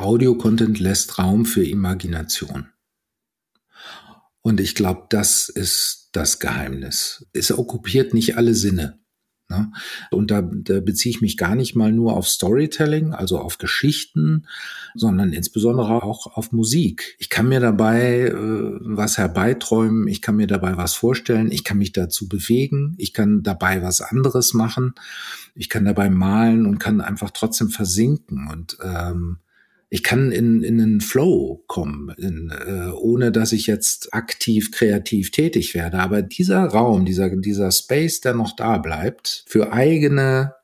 Audio-Content lässt Raum für Imagination. Und ich glaube, das ist das Geheimnis. Es okkupiert nicht alle Sinne. Ne? Und da, da beziehe ich mich gar nicht mal nur auf Storytelling, also auf Geschichten, sondern insbesondere auch auf Musik. Ich kann mir dabei äh, was herbeiträumen, ich kann mir dabei was vorstellen, ich kann mich dazu bewegen, ich kann dabei was anderes machen, ich kann dabei malen und kann einfach trotzdem versinken und ähm, ich kann in, in einen Flow kommen, in, äh, ohne dass ich jetzt aktiv kreativ tätig werde. Aber dieser Raum, dieser, dieser Space, der noch da bleibt, für eigene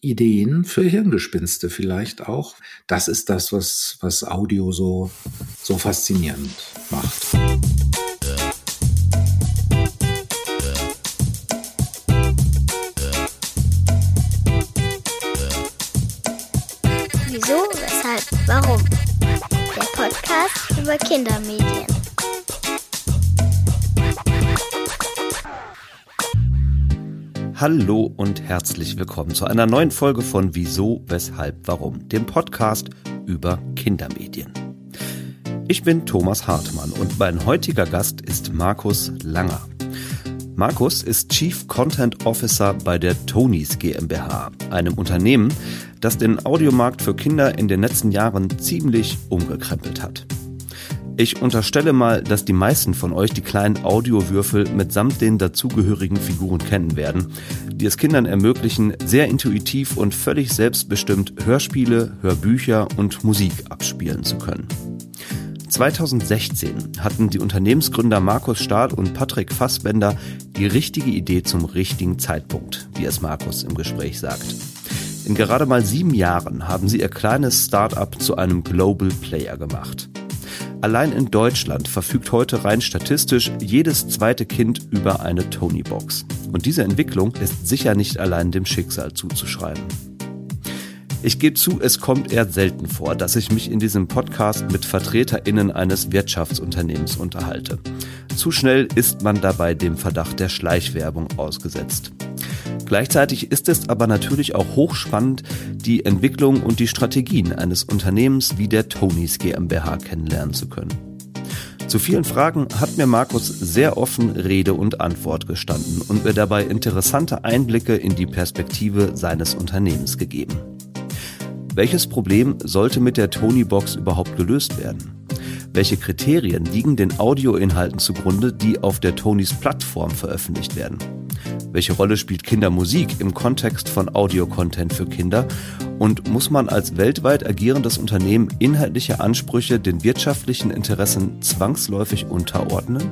Ideen, für Hirngespinste vielleicht auch, das ist das, was, was Audio so, so faszinierend macht. Warum? Der Podcast über Kindermedien. Hallo und herzlich willkommen zu einer neuen Folge von Wieso, Weshalb, Warum, dem Podcast über Kindermedien. Ich bin Thomas Hartmann und mein heutiger Gast ist Markus Langer. Markus ist Chief Content Officer bei der Tonys GmbH, einem Unternehmen, das den Audiomarkt für Kinder in den letzten Jahren ziemlich umgekrempelt hat. Ich unterstelle mal, dass die meisten von euch die kleinen Audiowürfel mitsamt den dazugehörigen Figuren kennen werden, die es Kindern ermöglichen, sehr intuitiv und völlig selbstbestimmt Hörspiele, Hörbücher und Musik abspielen zu können. 2016 hatten die Unternehmensgründer Markus Stahl und Patrick Fassbender die richtige Idee zum richtigen Zeitpunkt, wie es Markus im Gespräch sagt. In gerade mal sieben Jahren haben sie ihr kleines Start-up zu einem Global Player gemacht. Allein in Deutschland verfügt heute rein statistisch jedes zweite Kind über eine Tony-Box. Und diese Entwicklung ist sicher nicht allein dem Schicksal zuzuschreiben. Ich gebe zu, es kommt eher selten vor, dass ich mich in diesem Podcast mit VertreterInnen eines Wirtschaftsunternehmens unterhalte. Zu schnell ist man dabei dem Verdacht der Schleichwerbung ausgesetzt. Gleichzeitig ist es aber natürlich auch hochspannend, die Entwicklung und die Strategien eines Unternehmens wie der Tonys GmbH kennenlernen zu können. Zu vielen Fragen hat mir Markus sehr offen Rede und Antwort gestanden und mir dabei interessante Einblicke in die Perspektive seines Unternehmens gegeben. Welches Problem sollte mit der Tony-Box überhaupt gelöst werden? Welche Kriterien liegen den Audioinhalten zugrunde, die auf der Tonys Plattform veröffentlicht werden? Welche Rolle spielt Kindermusik im Kontext von Audio-Content für Kinder? Und muss man als weltweit agierendes Unternehmen inhaltliche Ansprüche den wirtschaftlichen Interessen zwangsläufig unterordnen?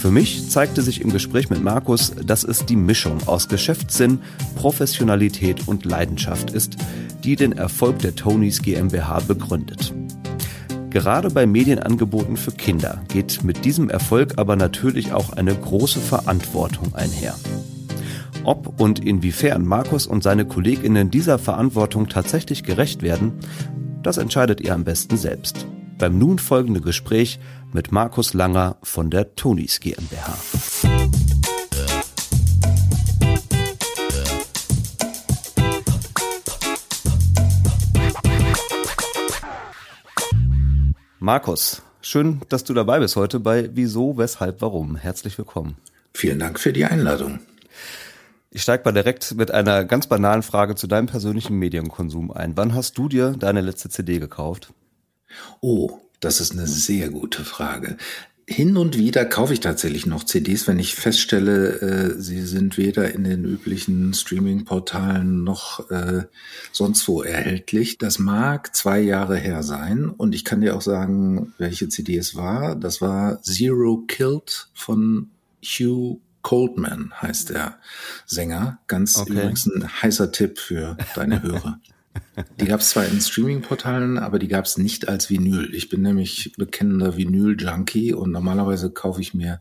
Für mich zeigte sich im Gespräch mit Markus, dass es die Mischung aus Geschäftssinn, Professionalität und Leidenschaft ist, die den Erfolg der Tonys GmbH begründet. Gerade bei Medienangeboten für Kinder geht mit diesem Erfolg aber natürlich auch eine große Verantwortung einher. Ob und inwiefern Markus und seine Kolleginnen dieser Verantwortung tatsächlich gerecht werden, das entscheidet ihr am besten selbst. Beim nun folgenden Gespräch mit Markus Langer von der Tonis GmbH. Markus, schön, dass du dabei bist heute bei Wieso, Weshalb, Warum. Herzlich willkommen. Vielen Dank für die Einladung. Ich steige mal direkt mit einer ganz banalen Frage zu deinem persönlichen Medienkonsum ein. Wann hast du dir deine letzte CD gekauft? Oh, das ist eine sehr gute Frage hin und wieder kaufe ich tatsächlich noch CDs, wenn ich feststelle, äh, sie sind weder in den üblichen Streaming-Portalen noch äh, sonst wo erhältlich. Das mag zwei Jahre her sein und ich kann dir auch sagen, welche CD es war. Das war Zero Killed von Hugh Coldman heißt der Sänger. Ganz okay. übrigens ein heißer Tipp für deine Hörer. Die gab es zwar in Streaming-Portalen, aber die gab es nicht als Vinyl. Ich bin nämlich bekennender Vinyl-Junkie und normalerweise kaufe ich mir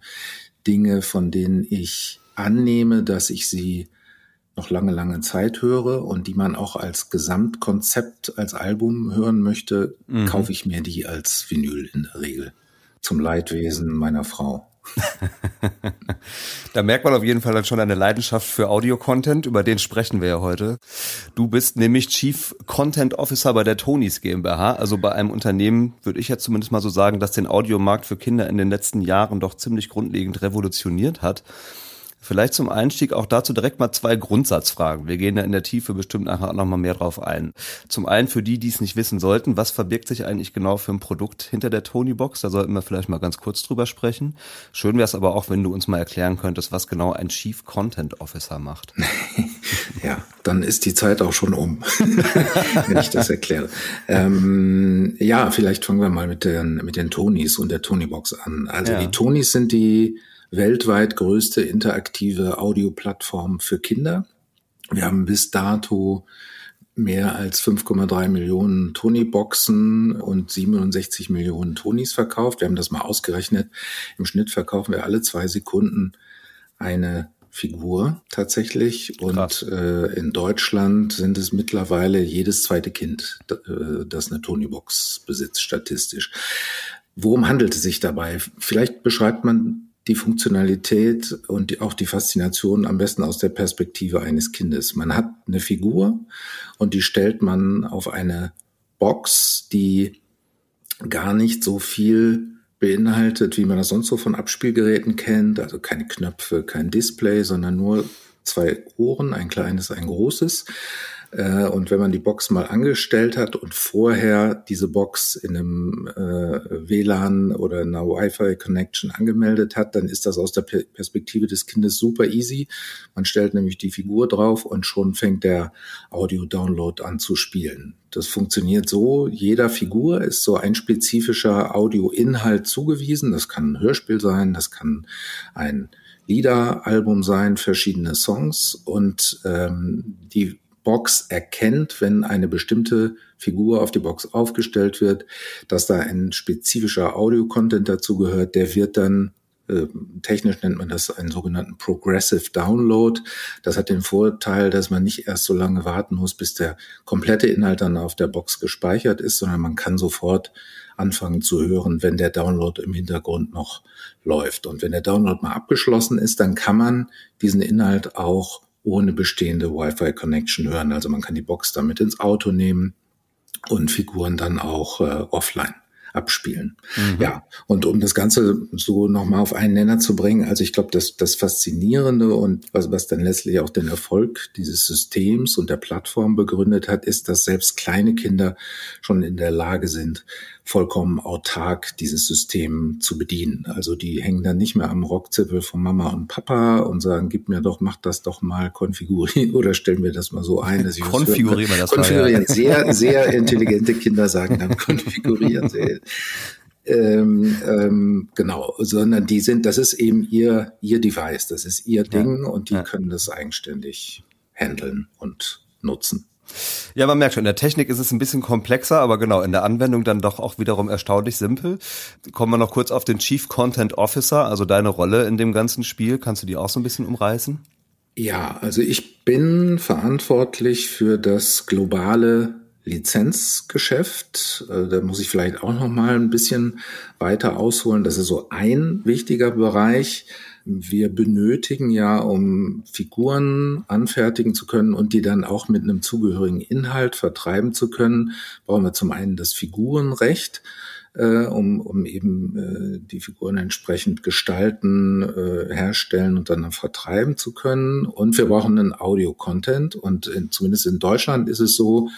Dinge, von denen ich annehme, dass ich sie noch lange, lange Zeit höre und die man auch als Gesamtkonzept, als Album hören möchte, mhm. kaufe ich mir die als Vinyl in der Regel. Zum Leidwesen meiner Frau. da merkt man auf jeden Fall dann schon eine Leidenschaft für Audio-Content, über den sprechen wir ja heute. Du bist nämlich Chief Content Officer bei der Tonys GmbH, also bei einem Unternehmen, würde ich jetzt zumindest mal so sagen, das den Audiomarkt für Kinder in den letzten Jahren doch ziemlich grundlegend revolutioniert hat. Vielleicht zum Einstieg auch dazu direkt mal zwei Grundsatzfragen. Wir gehen da in der Tiefe bestimmt nachher auch noch mal mehr drauf ein. Zum einen für die, die es nicht wissen sollten, was verbirgt sich eigentlich genau für ein Produkt hinter der Tony Box? Da sollten wir vielleicht mal ganz kurz drüber sprechen. Schön wäre es aber auch, wenn du uns mal erklären könntest, was genau ein Chief Content Officer macht. ja, dann ist die Zeit auch schon um, wenn ich das erkläre. Ähm, ja, vielleicht fangen wir mal mit den, mit den Tonys und der Tony Box an. Also ja. die Tonys sind die weltweit größte interaktive Audioplattform für Kinder. Wir haben bis dato mehr als 5,3 Millionen Tony-Boxen und 67 Millionen Tonys verkauft. Wir haben das mal ausgerechnet. Im Schnitt verkaufen wir alle zwei Sekunden eine Figur tatsächlich. Und äh, in Deutschland sind es mittlerweile jedes zweite Kind, äh, das eine Tony-Box besitzt, statistisch. Worum handelt es sich dabei? Vielleicht beschreibt man die Funktionalität und auch die Faszination am besten aus der Perspektive eines Kindes. Man hat eine Figur und die stellt man auf eine Box, die gar nicht so viel beinhaltet, wie man das sonst so von Abspielgeräten kennt. Also keine Knöpfe, kein Display, sondern nur zwei Ohren, ein kleines, ein großes. Äh, und wenn man die Box mal angestellt hat und vorher diese Box in einem äh, WLAN oder einer Wi-Fi-Connection angemeldet hat, dann ist das aus der Perspektive des Kindes super easy. Man stellt nämlich die Figur drauf und schon fängt der Audio-Download an zu spielen. Das funktioniert so, jeder Figur ist so ein spezifischer Audio-Inhalt zugewiesen. Das kann ein Hörspiel sein, das kann ein Liederalbum sein, verschiedene Songs und ähm, die Box erkennt, wenn eine bestimmte Figur auf die Box aufgestellt wird, dass da ein spezifischer Audio-Content dazu gehört, der wird dann äh, technisch nennt man das einen sogenannten Progressive Download. Das hat den Vorteil, dass man nicht erst so lange warten muss, bis der komplette Inhalt dann auf der Box gespeichert ist, sondern man kann sofort anfangen zu hören, wenn der Download im Hintergrund noch läuft. Und wenn der Download mal abgeschlossen ist, dann kann man diesen Inhalt auch ohne bestehende Wi-Fi-Connection hören. Also man kann die Box damit ins Auto nehmen und Figuren dann auch äh, offline abspielen. Mhm. Ja, und um das Ganze so nochmal auf einen Nenner zu bringen, also ich glaube, das, das Faszinierende und was, was dann letztlich auch den Erfolg dieses Systems und der Plattform begründet hat, ist, dass selbst kleine Kinder schon in der Lage sind, vollkommen autark dieses System zu bedienen. Also die hängen dann nicht mehr am Rockzippel von Mama und Papa und sagen, gib mir doch, mach das doch mal, konfigurieren oder stellen wir das mal so ein. Dass ich konfigurieren wir das konfigurieren. Mal, ja. Sehr, sehr intelligente Kinder sagen dann konfigurieren. Sehr, ähm, ähm, genau, sondern die sind, das ist eben ihr, ihr Device, das ist ihr Ding ja. und die ja. können das eigenständig handeln und nutzen. Ja, man merkt schon, in der Technik ist es ein bisschen komplexer, aber genau, in der Anwendung dann doch auch wiederum erstaunlich simpel. Kommen wir noch kurz auf den Chief Content Officer, also deine Rolle in dem ganzen Spiel. Kannst du die auch so ein bisschen umreißen? Ja, also ich bin verantwortlich für das globale Lizenzgeschäft. Äh, da muss ich vielleicht auch noch mal ein bisschen weiter ausholen. Das ist so ein wichtiger Bereich. Wir benötigen ja, um Figuren anfertigen zu können und die dann auch mit einem zugehörigen Inhalt vertreiben zu können, brauchen wir zum einen das Figurenrecht äh, um, um eben äh, die Figuren entsprechend gestalten, äh, herstellen und dann vertreiben zu können. Und wir brauchen einen Audio-Content. Und in, zumindest in Deutschland ist es so,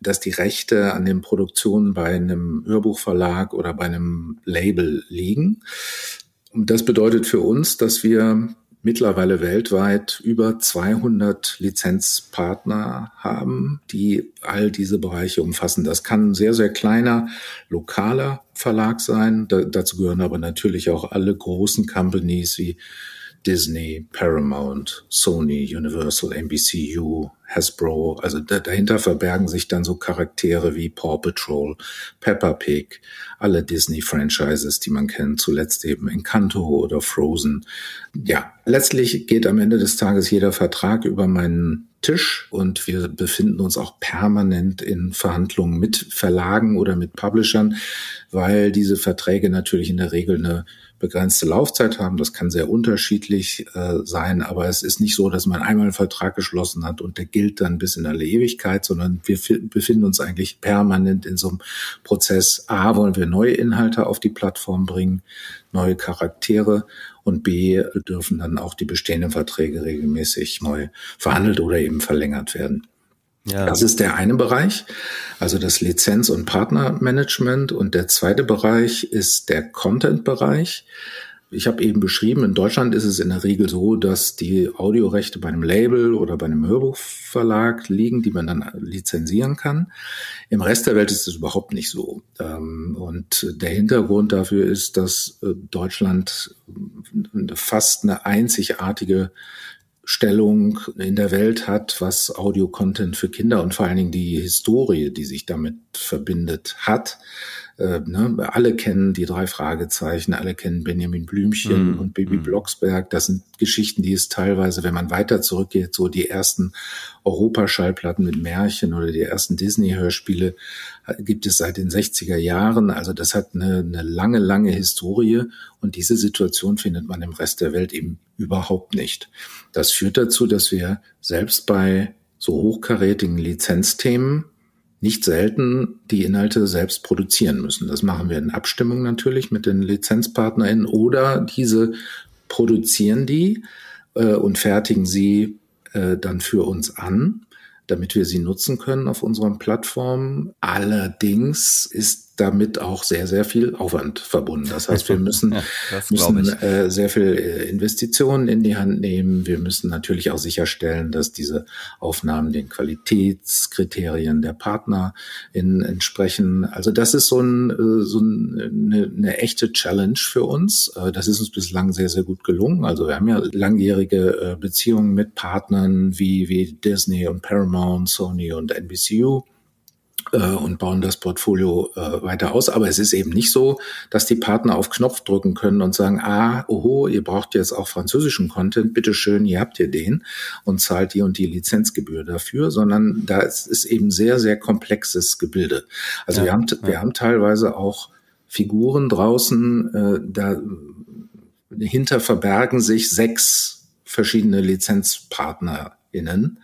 dass die Rechte an den Produktionen bei einem Hörbuchverlag oder bei einem Label liegen. Und das bedeutet für uns, dass wir mittlerweile weltweit über 200 Lizenzpartner haben, die all diese Bereiche umfassen. Das kann ein sehr, sehr kleiner lokaler Verlag sein. Da, dazu gehören aber natürlich auch alle großen Companies wie Disney, Paramount, Sony, Universal, NBCU, Hasbro. Also da, dahinter verbergen sich dann so Charaktere wie Paw Patrol, Peppa Pig, alle Disney-Franchises, die man kennt, zuletzt eben Encanto oder Frozen. Ja, letztlich geht am Ende des Tages jeder Vertrag über meinen Tisch und wir befinden uns auch permanent in Verhandlungen mit Verlagen oder mit Publishern, weil diese Verträge natürlich in der Regel eine begrenzte Laufzeit haben. Das kann sehr unterschiedlich äh, sein, aber es ist nicht so, dass man einmal einen Vertrag geschlossen hat und der gilt dann bis in alle Ewigkeit, sondern wir befinden uns eigentlich permanent in so einem Prozess. A, wollen wir neue Inhalte auf die Plattform bringen, neue Charaktere und B, dürfen dann auch die bestehenden Verträge regelmäßig neu verhandelt oder eben verlängert werden. Ja. Das ist der eine Bereich, also das Lizenz- und Partnermanagement. Und der zweite Bereich ist der Content-Bereich. Ich habe eben beschrieben, in Deutschland ist es in der Regel so, dass die Audiorechte bei einem Label oder bei einem Hörbuchverlag liegen, die man dann lizenzieren kann. Im Rest der Welt ist es überhaupt nicht so. Ähm, und der Hintergrund dafür ist, dass äh, Deutschland fast eine einzigartige Stellung in der Welt hat, was Audio-Content für Kinder und vor allen Dingen die Historie, die sich damit verbindet, hat. Äh, ne? Alle kennen die drei Fragezeichen, alle kennen Benjamin Blümchen mm. und Baby mm. Blocksberg. Das sind Geschichten, die es teilweise, wenn man weiter zurückgeht, so die ersten Europaschallplatten mit Märchen oder die ersten Disney-Hörspiele äh, gibt es seit den 60er Jahren. Also das hat eine, eine lange, lange Historie und diese Situation findet man im Rest der Welt eben überhaupt nicht. Das führt dazu, dass wir selbst bei so hochkarätigen Lizenzthemen nicht selten die Inhalte selbst produzieren müssen. Das machen wir in Abstimmung natürlich mit den LizenzpartnerInnen oder diese produzieren die äh, und fertigen sie äh, dann für uns an, damit wir sie nutzen können auf unseren Plattformen. Allerdings ist damit auch sehr, sehr viel Aufwand verbunden. Das heißt, wir müssen, ja, müssen äh, sehr viel äh, Investitionen in die Hand nehmen. Wir müssen natürlich auch sicherstellen, dass diese Aufnahmen den Qualitätskriterien der Partner in, entsprechen. Also das ist so, ein, äh, so eine, eine echte Challenge für uns. Äh, das ist uns bislang sehr, sehr gut gelungen. Also wir haben ja langjährige Beziehungen mit Partnern wie, wie Disney und Paramount, Sony und NBCU und bauen das Portfolio äh, weiter aus. Aber es ist eben nicht so, dass die Partner auf Knopf drücken können und sagen, ah, oho, ihr braucht jetzt auch französischen Content, bitteschön, ihr habt ihr den und zahlt die und die Lizenzgebühr dafür, sondern da ist, ist eben sehr, sehr komplexes Gebilde. Also ja, wir haben, ja. wir haben teilweise auch Figuren draußen, äh, da hinter verbergen sich sechs verschiedene Lizenzpartner innen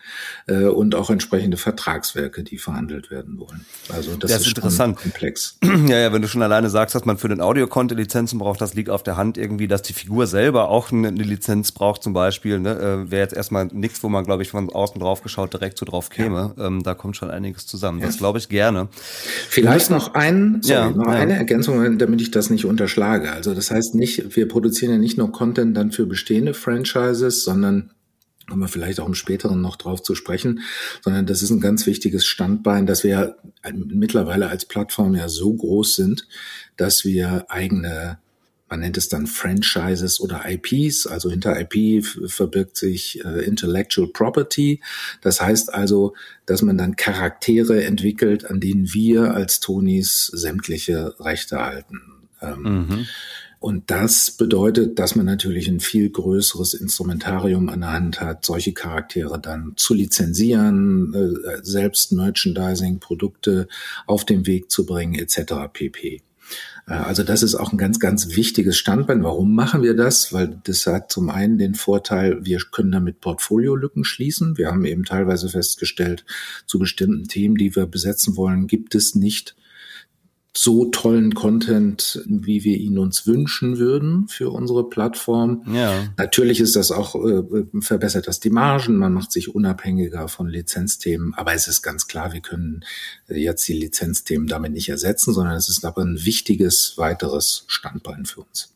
äh, und auch entsprechende Vertragswerke, die verhandelt werden wollen. Also das, das ist, interessant. komplex. Ja, ja, wenn du schon alleine sagst, dass man für den Audio-Content Lizenzen braucht, das liegt auf der Hand irgendwie, dass die Figur selber auch eine, eine Lizenz braucht zum Beispiel. Ne? Äh, Wäre jetzt erstmal nichts, wo man, glaube ich, von außen drauf geschaut direkt so drauf käme. Ja. Ähm, da kommt schon einiges zusammen. Ja. Das glaube ich gerne. Vielleicht noch ein, sorry, ja, noch eine Ergänzung, damit ich das nicht unterschlage. Also das heißt nicht, wir produzieren ja nicht nur Content dann für bestehende Franchises, sondern kommen wir vielleicht auch im späteren noch drauf zu sprechen, sondern das ist ein ganz wichtiges Standbein, dass wir mittlerweile als Plattform ja so groß sind, dass wir eigene man nennt es dann Franchises oder IPs, also hinter IP verbirgt sich äh, Intellectual Property. Das heißt also, dass man dann Charaktere entwickelt, an denen wir als Tonis sämtliche Rechte halten. Ähm, mhm. Und das bedeutet, dass man natürlich ein viel größeres Instrumentarium an der Hand hat, solche Charaktere dann zu lizenzieren, äh, selbst Merchandising, Produkte auf den Weg zu bringen, etc. pp. Äh, also das ist auch ein ganz, ganz wichtiges Standbein. Warum machen wir das? Weil das hat zum einen den Vorteil, wir können damit Portfoliolücken schließen. Wir haben eben teilweise festgestellt, zu bestimmten Themen, die wir besetzen wollen, gibt es nicht so tollen Content, wie wir ihn uns wünschen würden für unsere Plattform. Ja. Natürlich ist das auch, äh, verbessert das die Margen, man macht sich unabhängiger von Lizenzthemen, aber es ist ganz klar, wir können äh, jetzt die Lizenzthemen damit nicht ersetzen, sondern es ist aber ein wichtiges weiteres Standbein für uns.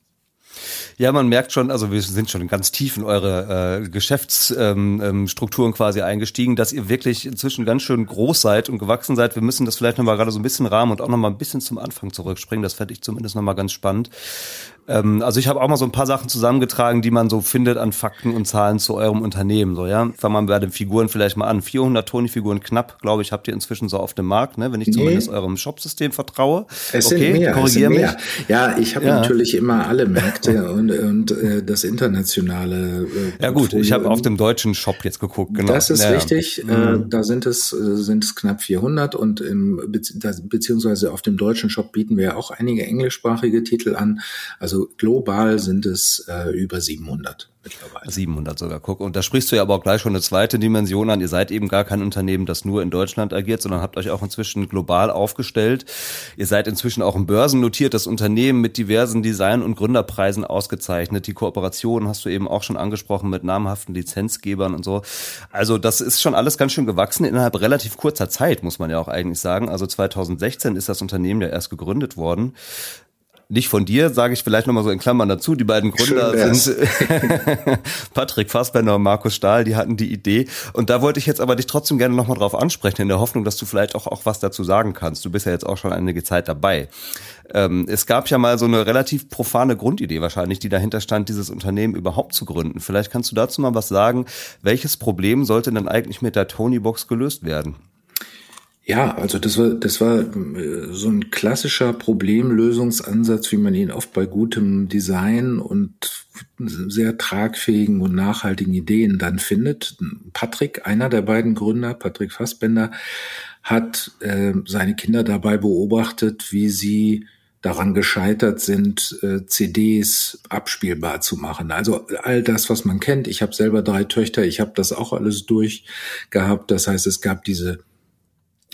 Ja, man merkt schon, also wir sind schon ganz tief in eure äh, Geschäftsstrukturen ähm, ähm quasi eingestiegen, dass ihr wirklich inzwischen ganz schön groß seid und gewachsen seid. Wir müssen das vielleicht nochmal gerade so ein bisschen rahmen und auch nochmal ein bisschen zum Anfang zurückspringen. Das fände ich zumindest nochmal ganz spannend. Ähm, also ich habe auch mal so ein paar Sachen zusammengetragen, die man so findet an Fakten und Zahlen zu eurem Unternehmen. So, ja, fangen wir bei den Figuren vielleicht mal an. 400 Toni-Figuren knapp, glaube ich, habt ihr inzwischen so auf dem Markt, ne? wenn ich nee. zumindest eurem Shopsystem vertraue. Es okay, sind mehr. Korrigiere mich. Mehr. Ja, ich habe ja. natürlich immer alle Märkte und, und äh, das internationale. Äh, ja gut, ich habe auf dem deutschen Shop jetzt geguckt. Genau. Das ist ja. richtig. Äh, mhm. da sind es äh, sind es knapp 400 und im beziehungsweise auf dem deutschen Shop bieten wir auch einige englischsprachige Titel an. Also Also global sind es äh, über 700 mittlerweile. 700 sogar, guck. Und da sprichst du ja aber auch gleich schon eine zweite Dimension an. Ihr seid eben gar kein Unternehmen, das nur in Deutschland agiert, sondern habt euch auch inzwischen global aufgestellt. Ihr seid inzwischen auch ein börsennotiertes Unternehmen mit diversen Design- und Gründerpreisen ausgezeichnet. Die Kooperation hast du eben auch schon angesprochen mit namhaften Lizenzgebern und so. Also das ist schon alles ganz schön gewachsen innerhalb relativ kurzer Zeit, muss man ja auch eigentlich sagen. Also 2016 ist das Unternehmen ja erst gegründet worden nicht von dir, sage ich vielleicht nochmal so in Klammern dazu. Die beiden Gründer sind Patrick Fassbender und Markus Stahl, die hatten die Idee. Und da wollte ich jetzt aber dich trotzdem gerne nochmal drauf ansprechen, in der Hoffnung, dass du vielleicht auch, auch was dazu sagen kannst. Du bist ja jetzt auch schon einige Zeit dabei. Ähm, es gab ja mal so eine relativ profane Grundidee wahrscheinlich, die dahinter stand, dieses Unternehmen überhaupt zu gründen. Vielleicht kannst du dazu mal was sagen. Welches Problem sollte denn eigentlich mit der Tony Box gelöst werden? Ja, also das war, das war äh, so ein klassischer Problemlösungsansatz, wie man ihn oft bei gutem Design und sehr tragfähigen und nachhaltigen Ideen dann findet. Patrick, einer der beiden Gründer, Patrick Fassbender, hat äh, seine Kinder dabei beobachtet, wie sie daran gescheitert sind, äh, CDs abspielbar zu machen. Also all das, was man kennt. Ich habe selber drei Töchter, ich habe das auch alles durchgehabt. Das heißt, es gab diese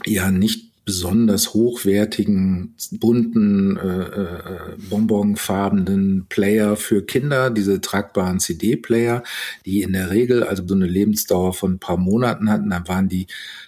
ja nicht besonders hochwertigen, bunten, äh, äh, bonbonfarbenen Player für Kinder, diese tragbaren CD-Player, die in der Regel also so eine Lebensdauer von ein paar Monaten hatten. Dann waren die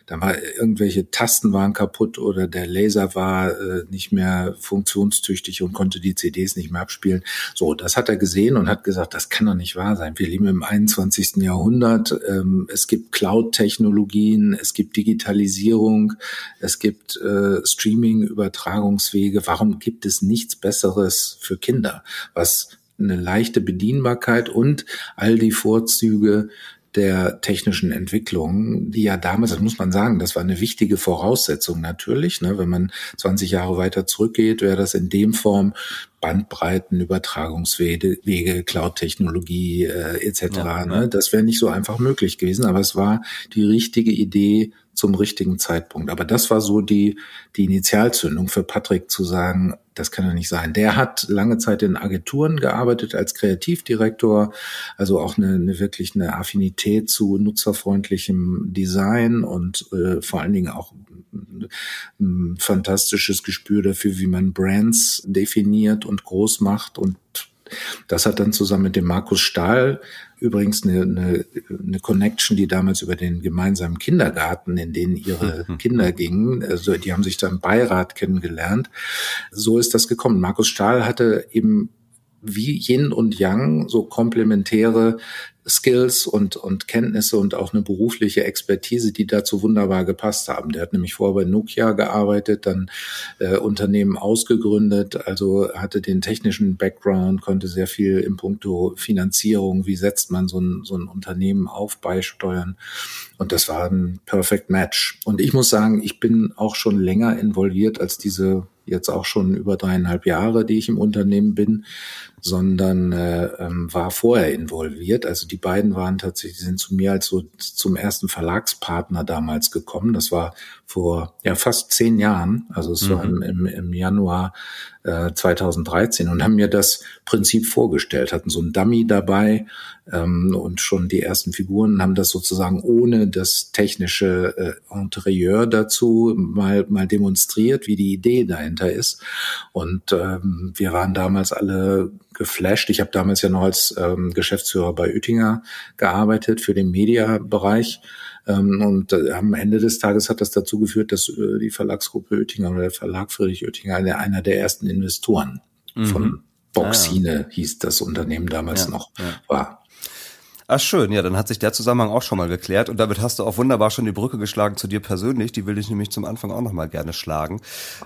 da war irgendwelche Tasten waren kaputt oder der Laser war äh, nicht mehr funktionstüchtig und konnte die CDs nicht mehr abspielen. So, das hat er gesehen und hat gesagt, das kann doch nicht wahr sein. Wir leben im 21. Jahrhundert. Ähm, es gibt Cloud-Technologien, es gibt Digitalisierung, es gibt äh, Streaming-Übertragungswege. Warum gibt es nichts Besseres für Kinder, was eine leichte Bedienbarkeit und all die Vorzüge der technischen Entwicklung, die ja damals, das muss man sagen, das war eine wichtige Voraussetzung natürlich. Ne? Wenn man 20 Jahre weiter zurückgeht, wäre das in dem Form Bandbreiten, Übertragungswege, Wege, Cloud-Technologie äh, etc. Ja, ne? Das wäre nicht so einfach möglich gewesen, aber es war die richtige Idee zum richtigen Zeitpunkt. Aber das war so die, die Initialzündung für Patrick zu sagen, das kann ja nicht sein. Der hat lange Zeit in Agenturen gearbeitet als Kreativdirektor, also auch eine, eine wirklich eine Affinität zu nutzerfreundlichem Design und äh, vor allen Dingen auch ein fantastisches Gespür dafür, wie man Brands definiert und groß macht und das hat dann zusammen mit dem Markus Stahl übrigens eine, eine, eine Connection, die damals über den gemeinsamen Kindergarten, in den ihre mhm. Kinder gingen, also die haben sich da im Beirat kennengelernt. So ist das gekommen. Markus Stahl hatte eben wie Yin und Yang so komplementäre Skills und, und Kenntnisse und auch eine berufliche Expertise, die dazu wunderbar gepasst haben. Der hat nämlich vorher bei Nokia gearbeitet, dann äh, Unternehmen ausgegründet, also hatte den technischen Background, konnte sehr viel im Punkto Finanzierung, wie setzt man so ein, so ein Unternehmen auf, beisteuern. Und das war ein Perfect Match. Und ich muss sagen, ich bin auch schon länger involviert als diese jetzt auch schon über dreieinhalb Jahre, die ich im Unternehmen bin, sondern äh, ähm, war vorher involviert. Also die beiden waren tatsächlich, sind zu mir als so zum ersten Verlagspartner damals gekommen. Das war vor ja fast zehn Jahren. Also es mhm. war im, im, im Januar äh, 2013 und haben mir das Prinzip vorgestellt, hatten so ein Dummy dabei ähm, und schon die ersten Figuren haben das sozusagen ohne das technische äh, Interieur dazu mal mal demonstriert, wie die Idee dahinter ist. Und ähm, wir waren damals alle geflasht. Ich habe damals ja noch als ähm, Geschäftsführer bei Oettinger gearbeitet für den Mediabereich. Ähm, und äh, am Ende des Tages hat das dazu geführt, dass äh, die Verlagsgruppe Oettinger oder der Verlag Friedrich Oettinger einer, einer der ersten Investoren mhm. von Boxine ah, ja. hieß das Unternehmen damals ja, noch ja. war. Ach schön, ja, dann hat sich der Zusammenhang auch schon mal geklärt und damit hast du auch wunderbar schon die Brücke geschlagen zu dir persönlich. Die will ich nämlich zum Anfang auch noch mal gerne schlagen,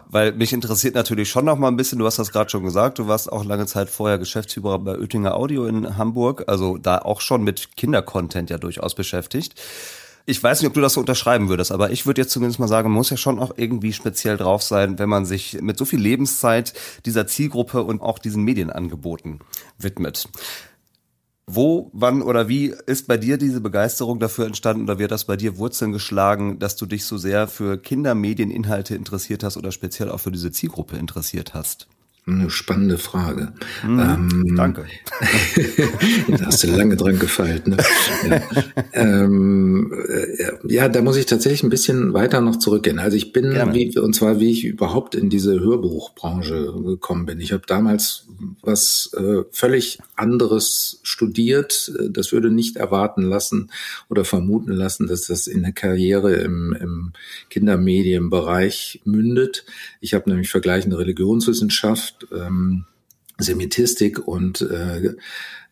weil mich interessiert natürlich schon noch mal ein bisschen. Du hast das gerade schon gesagt. Du warst auch lange Zeit vorher Geschäftsführer bei Oettinger Audio in Hamburg, also da auch schon mit Kindercontent ja durchaus beschäftigt. Ich weiß nicht, ob du das so unterschreiben würdest, aber ich würde jetzt zumindest mal sagen, man muss ja schon auch irgendwie speziell drauf sein, wenn man sich mit so viel Lebenszeit dieser Zielgruppe und auch diesen Medienangeboten widmet. Wo, wann oder wie ist bei dir diese Begeisterung dafür entstanden oder wird das bei dir Wurzeln geschlagen, dass du dich so sehr für Kindermedieninhalte interessiert hast oder speziell auch für diese Zielgruppe interessiert hast? Eine spannende Frage. Mhm, ähm, danke. da hast du lange dran gefeilt. Ne? Ja. ähm, äh, ja, da muss ich tatsächlich ein bisschen weiter noch zurückgehen. Also ich bin, wie, und zwar wie ich überhaupt in diese Hörbuchbranche gekommen bin. Ich habe damals was äh, völlig anderes studiert. Das würde nicht erwarten lassen oder vermuten lassen, dass das in eine Karriere im, im Kindermedienbereich mündet. Ich habe nämlich vergleichende Religionswissenschaft Ähm, Semitistik und äh,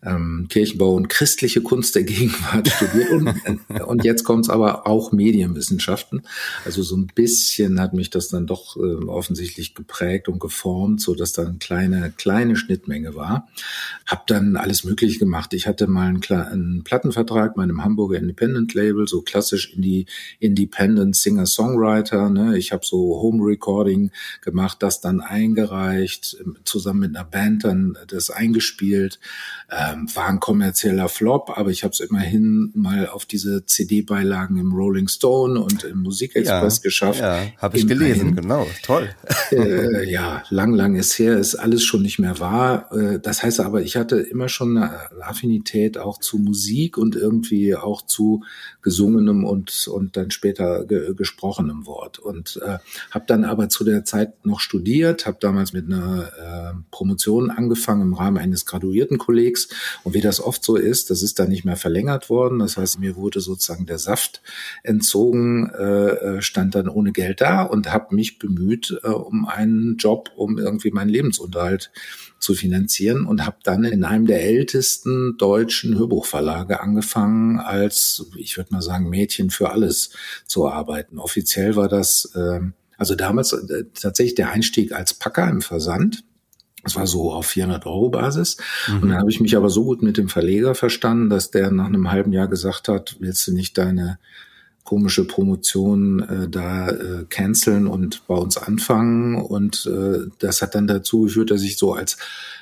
ähm, Kirchenbau und christliche Kunst der Gegenwart studiert und, und jetzt kommt es aber auch Medienwissenschaften. Also so ein bisschen hat mich das dann doch äh, offensichtlich geprägt und geformt, so dass da eine kleine kleine Schnittmenge war. Hab dann alles Mögliche gemacht. Ich hatte mal einen, einen Plattenvertrag bei einem Hamburger Independent Label, so klassisch in die Independent Singer Songwriter. Ne? Ich habe so Home Recording gemacht, das dann eingereicht, zusammen mit einer Band dann das eingespielt. Äh, ähm, war ein kommerzieller Flop, aber ich habe es immerhin mal auf diese CD-Beilagen im Rolling Stone und im Musikexpress ja, geschafft. Ja, habe ich gelesen, genau, toll. Äh, ja, lang, lang ist her, ist alles schon nicht mehr wahr. Äh, das heißt aber, ich hatte immer schon eine Affinität auch zu Musik und irgendwie auch zu gesungenem und, und dann später ge gesprochenem Wort. Und äh, habe dann aber zu der Zeit noch studiert, habe damals mit einer äh, Promotion angefangen im Rahmen eines Graduiertenkollegs und wie das oft so ist, das ist dann nicht mehr verlängert worden. Das heißt, mir wurde sozusagen der Saft entzogen, äh, äh stand dann ohne Geld da und habe mich bemüht äh, um einen Job, um irgendwie meinen Lebensunterhalt zu finanzieren und habe dann in einem der ältesten deutschen Hörbuchverlage angefangen, als, ich würde mal sagen, Mädchen für alles zu arbeiten. Offiziell war das, äh, also damals äh, tatsächlich der Einstieg als Packer im Versand. Das war so auf 400 Euro Basis. Mhm. Und dann habe ich mich aber so gut mit dem Verleger verstanden, dass der nach einem halben Jahr gesagt hat, willst du nicht deine komische Promotion äh, da äh, canceln und bei uns anfangen. Und äh, das hat dann dazu geführt, dass ich so als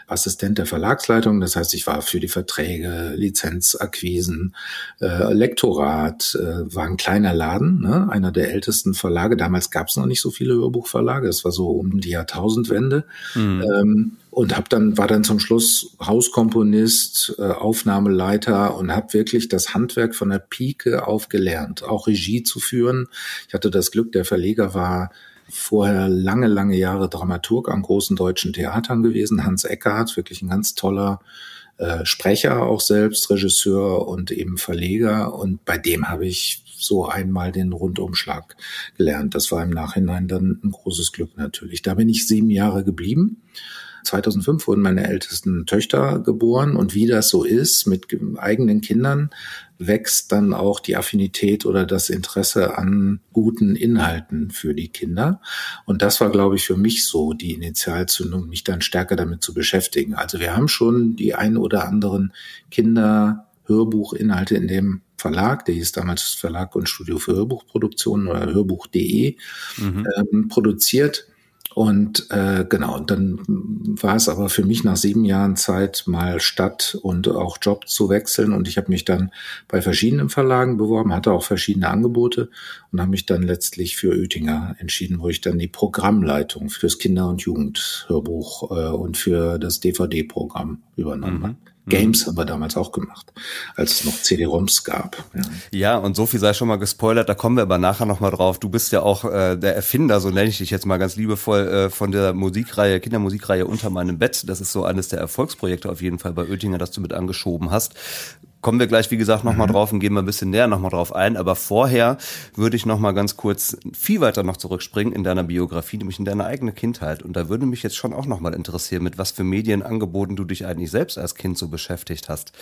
Assistent der Verlagsleitung. Das heißt, ich war für die Verträge, Lizenzakquisen, äh, Lektorat, äh, war ein kleiner Laden, ne? einer der ältesten Verlage. Damals gab es noch nicht so viele Hörbuchverlage. Es war so um die Jahrtausendwende. Mhm. Ähm, und hab dann war dann zum Schluss Hauskomponist, äh, Aufnahmeleiter und habe wirklich das Handwerk von der Pike auf gelernt, auch Regie zu führen. Ich hatte das Glück, der Verleger war vorher lange, lange Jahre Dramaturg an großen deutschen Theatern gewesen. Hans Eckhardt, wirklich ein ganz toller äh, Sprecher auch selbst, Regisseur und eben Verleger. Und bei dem habe ich so einmal den Rundumschlag gelernt. Das war im Nachhinein dann ein großes Glück natürlich. Da bin ich sieben Jahre geblieben 2005 wurden meine ältesten Töchter geboren und wie das so ist mit eigenen Kindern, wächst dann auch die Affinität oder das Interesse an guten Inhalten für die Kinder. Und das war, glaube ich, für mich so die Initialzündung, mich dann stärker damit zu beschäftigen. Also wir haben schon die ein oder anderen Kinderhörbuchinhalte in dem Verlag, der hieß damals Verlag und Studio für Hörbuchproduktion oder Hörbuch.de, mhm. ähm, produziert. Und äh, genau, dann war es aber für mich nach sieben Jahren Zeit, mal Stadt und auch Job zu wechseln. Und ich habe mich dann bei verschiedenen Verlagen beworben, hatte auch verschiedene Angebote und habe mich dann letztlich für Oettinger entschieden, wo ich dann die Programmleitung fürs Kinder- und Jugendhörbuch äh, und für das DVD-Programm übernommen habe. Mhm. Games haben wir damals auch gemacht, als es noch CD-ROMs gab. Ja. ja, und so viel sei schon mal gespoilert, da kommen wir aber nachher nochmal drauf. Du bist ja auch äh, der Erfinder, so nenne ich dich jetzt mal ganz liebevoll, äh, von der Musikreihe, Kindermusikreihe Unter meinem Bett. Das ist so eines der Erfolgsprojekte auf jeden Fall bei Oettinger, das du mit angeschoben hast. Kommen wir gleich, wie gesagt, nochmal mhm. drauf und gehen wir ein bisschen näher nochmal drauf ein. Aber vorher würde ich nochmal ganz kurz viel weiter noch zurückspringen in deiner Biografie, nämlich in deine eigene Kindheit. Und da würde mich jetzt schon auch nochmal interessieren, mit was für Medienangeboten du dich eigentlich selbst als Kind so beschäftigt hast.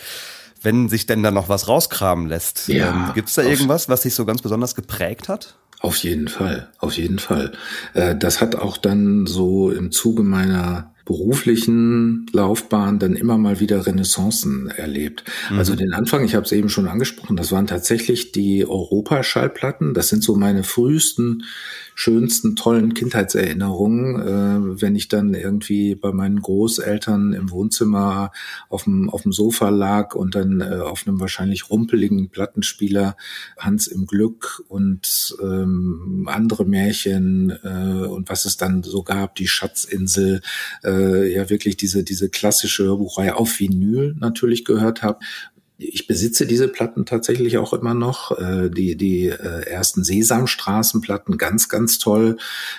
Wenn sich denn da noch was rauskramen lässt, ja, ähm, gibt es da irgendwas, was dich so ganz besonders geprägt hat? Auf jeden Fall, auf jeden Fall. Äh, das hat auch dann so im Zuge meiner beruflichen Laufbahn dann immer mal wieder Renaissancen erlebt. Mhm. Also den Anfang, ich habe es eben schon angesprochen, das waren tatsächlich die Europaschallplatten. Das sind so meine frühesten schönsten, tollen Kindheitserinnerungen, äh, wenn ich dann irgendwie bei meinen Großeltern im Wohnzimmer auf dem, auf dem Sofa lag und dann äh, auf einem wahrscheinlich rumpeligen Plattenspieler Hans im Glück und ähm, andere Märchen äh, und was es dann so gab, die Schatzinsel, äh, ja wirklich diese, diese klassische Hörbuchreihe auf Vinyl natürlich gehört habe ich besitze diese Platten tatsächlich auch immer noch. Äh, die die äh, ersten Sesamstraßenplatten, ganz, ganz toll.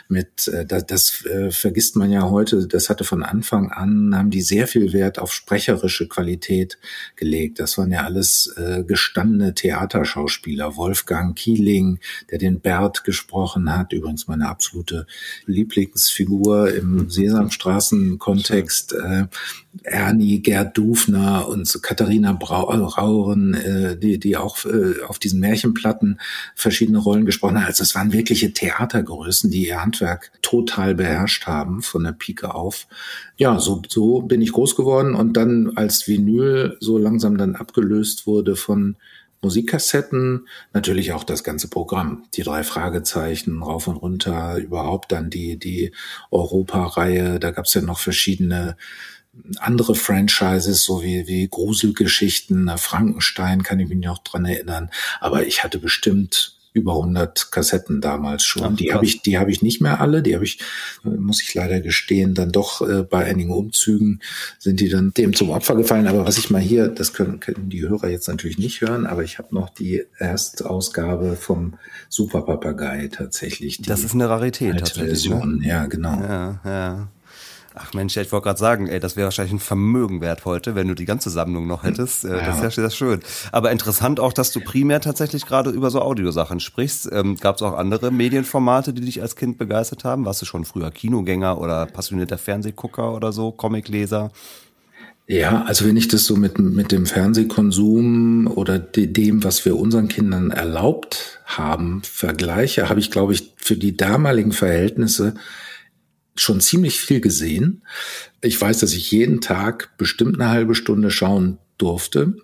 Mit äh, das, das äh, vergisst man ja heute. Das hatte von Anfang an haben die sehr viel Wert auf sprecherische Qualität gelegt. Das waren ja alles äh, gestandene Theaterschauspieler. Wolfgang Kieling, der den Bert gesprochen hat, übrigens meine absolute Lieblingsfigur im Sesamstraßen-Kontext. Äh, Ernie, Gerd Dufner und Katharina Brau Rauren, äh, die, die auch äh, auf diesen Märchenplatten verschiedene Rollen gesprochen haben. Also es waren wirkliche Theatergrößen, die ihr Handwerk total beherrscht haben, von der Pike auf. Ja, so, so bin ich groß geworden und dann als Vinyl so langsam dann abgelöst wurde von Musikkassetten, natürlich auch das ganze Programm, die drei Fragezeichen rauf und runter, überhaupt dann die, die Europa-Reihe, da gab's ja noch verschiedene andere Franchises, so wie, wie Gruselgeschichten, Frankenstein kann ich mich noch dran erinnern. Aber ich hatte bestimmt über 100 Kassetten damals schon. Ach, die habe ich, die habe ich nicht mehr alle. Die habe ich, muss ich leider gestehen, dann doch äh, bei einigen Umzügen sind die dann dem zum Opfer gefallen. Aber was ich mal hier, das können, können die Hörer jetzt natürlich nicht hören, aber ich habe noch die Erstausgabe vom Super Papagei tatsächlich. das ist eine Rarität tatsächlich. Ne? Version. Ne? Ja, genau. Ja, ja. Ach Mensch, ich wollte gerade sagen, ey, das wäre wahrscheinlich ein Vermögen wert heute, wenn du die ganze Sammlung noch hättest. Äh, ja. Das wäre sehr schön. Aber interessant auch, dass du primär tatsächlich gerade über so Audiosachen sprichst. Ähm, Gab es auch andere Medienformate, die dich als Kind begeistert haben? Warst du schon früher Kinogänger oder passionierter Fernsehgucker oder so, Comicleser? Ja, also wenn ich das so mit, mit dem Fernsehkonsum oder de, dem, was wir unseren Kindern erlaubt haben, vergleiche, habe ich, glaube ich, für die damaligen Verhältnisse schon ziemlich viel gesehen. Ich weiß, dass ich jeden Tag bestimmt eine halbe Stunde schauen durfte.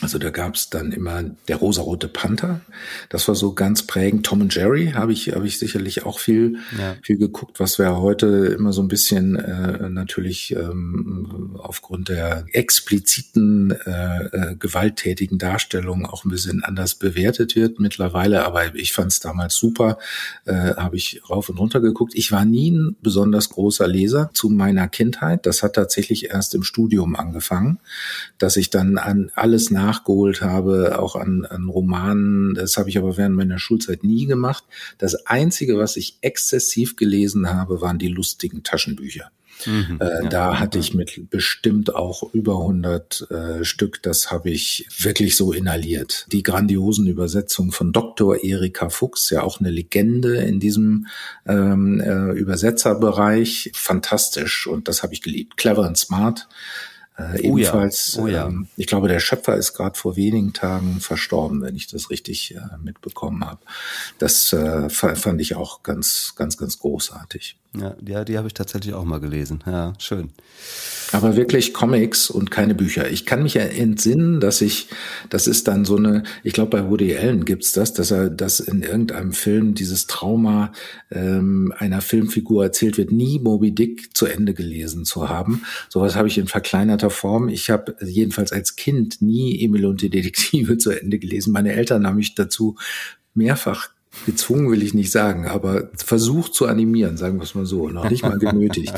Also da gab es dann immer der rosarote Panther. Das war so ganz prägend. Tom und Jerry habe ich habe ich sicherlich auch viel ja. viel geguckt, was wir heute immer so ein bisschen äh, natürlich ähm, aufgrund der expliziten äh, äh, gewalttätigen Darstellung auch ein bisschen anders bewertet wird mittlerweile. Aber ich fand es damals super. Äh, habe ich rauf und runter geguckt. Ich war nie ein besonders großer Leser zu meiner Kindheit. Das hat tatsächlich erst im Studium angefangen, dass ich dann an alles nach nachgeholt habe, auch an, an Romanen. Das habe ich aber während meiner Schulzeit nie gemacht. Das Einzige, was ich exzessiv gelesen habe, waren die lustigen Taschenbücher. Mhm, äh, ja, da hatte ich mit bestimmt auch über 100 äh, Stück. Das habe ich wirklich so inhaliert. Die grandiosen Übersetzungen von Dr. Erika Fuchs, ja auch eine Legende in diesem ähm, äh, Übersetzerbereich, fantastisch. Und das habe ich geliebt. Clever and Smart äh, oh ebenfalls, ja. Oh ja. Ähm, ich glaube, der Schöpfer ist gerade vor wenigen Tagen verstorben, wenn ich das richtig äh, mitbekommen habe. Das äh, fand ich auch ganz, ganz, ganz großartig. Ja, die, die habe ich tatsächlich auch mal gelesen. Ja, schön. Aber wirklich Comics und keine Bücher. Ich kann mich ja entsinnen, dass ich, das ist dann so eine, ich glaube bei Woody Allen gibt's das, dass er, dass in irgendeinem Film dieses Trauma ähm, einer Filmfigur erzählt wird, nie Moby Dick zu Ende gelesen zu haben. Sowas habe ich in verkleinerter Form. Ich habe jedenfalls als Kind nie Emil und die Detektive zu Ende gelesen. Meine Eltern haben mich dazu mehrfach gezwungen will ich nicht sagen, aber versucht zu animieren, sagen wir es mal so, noch nicht mal genötigt.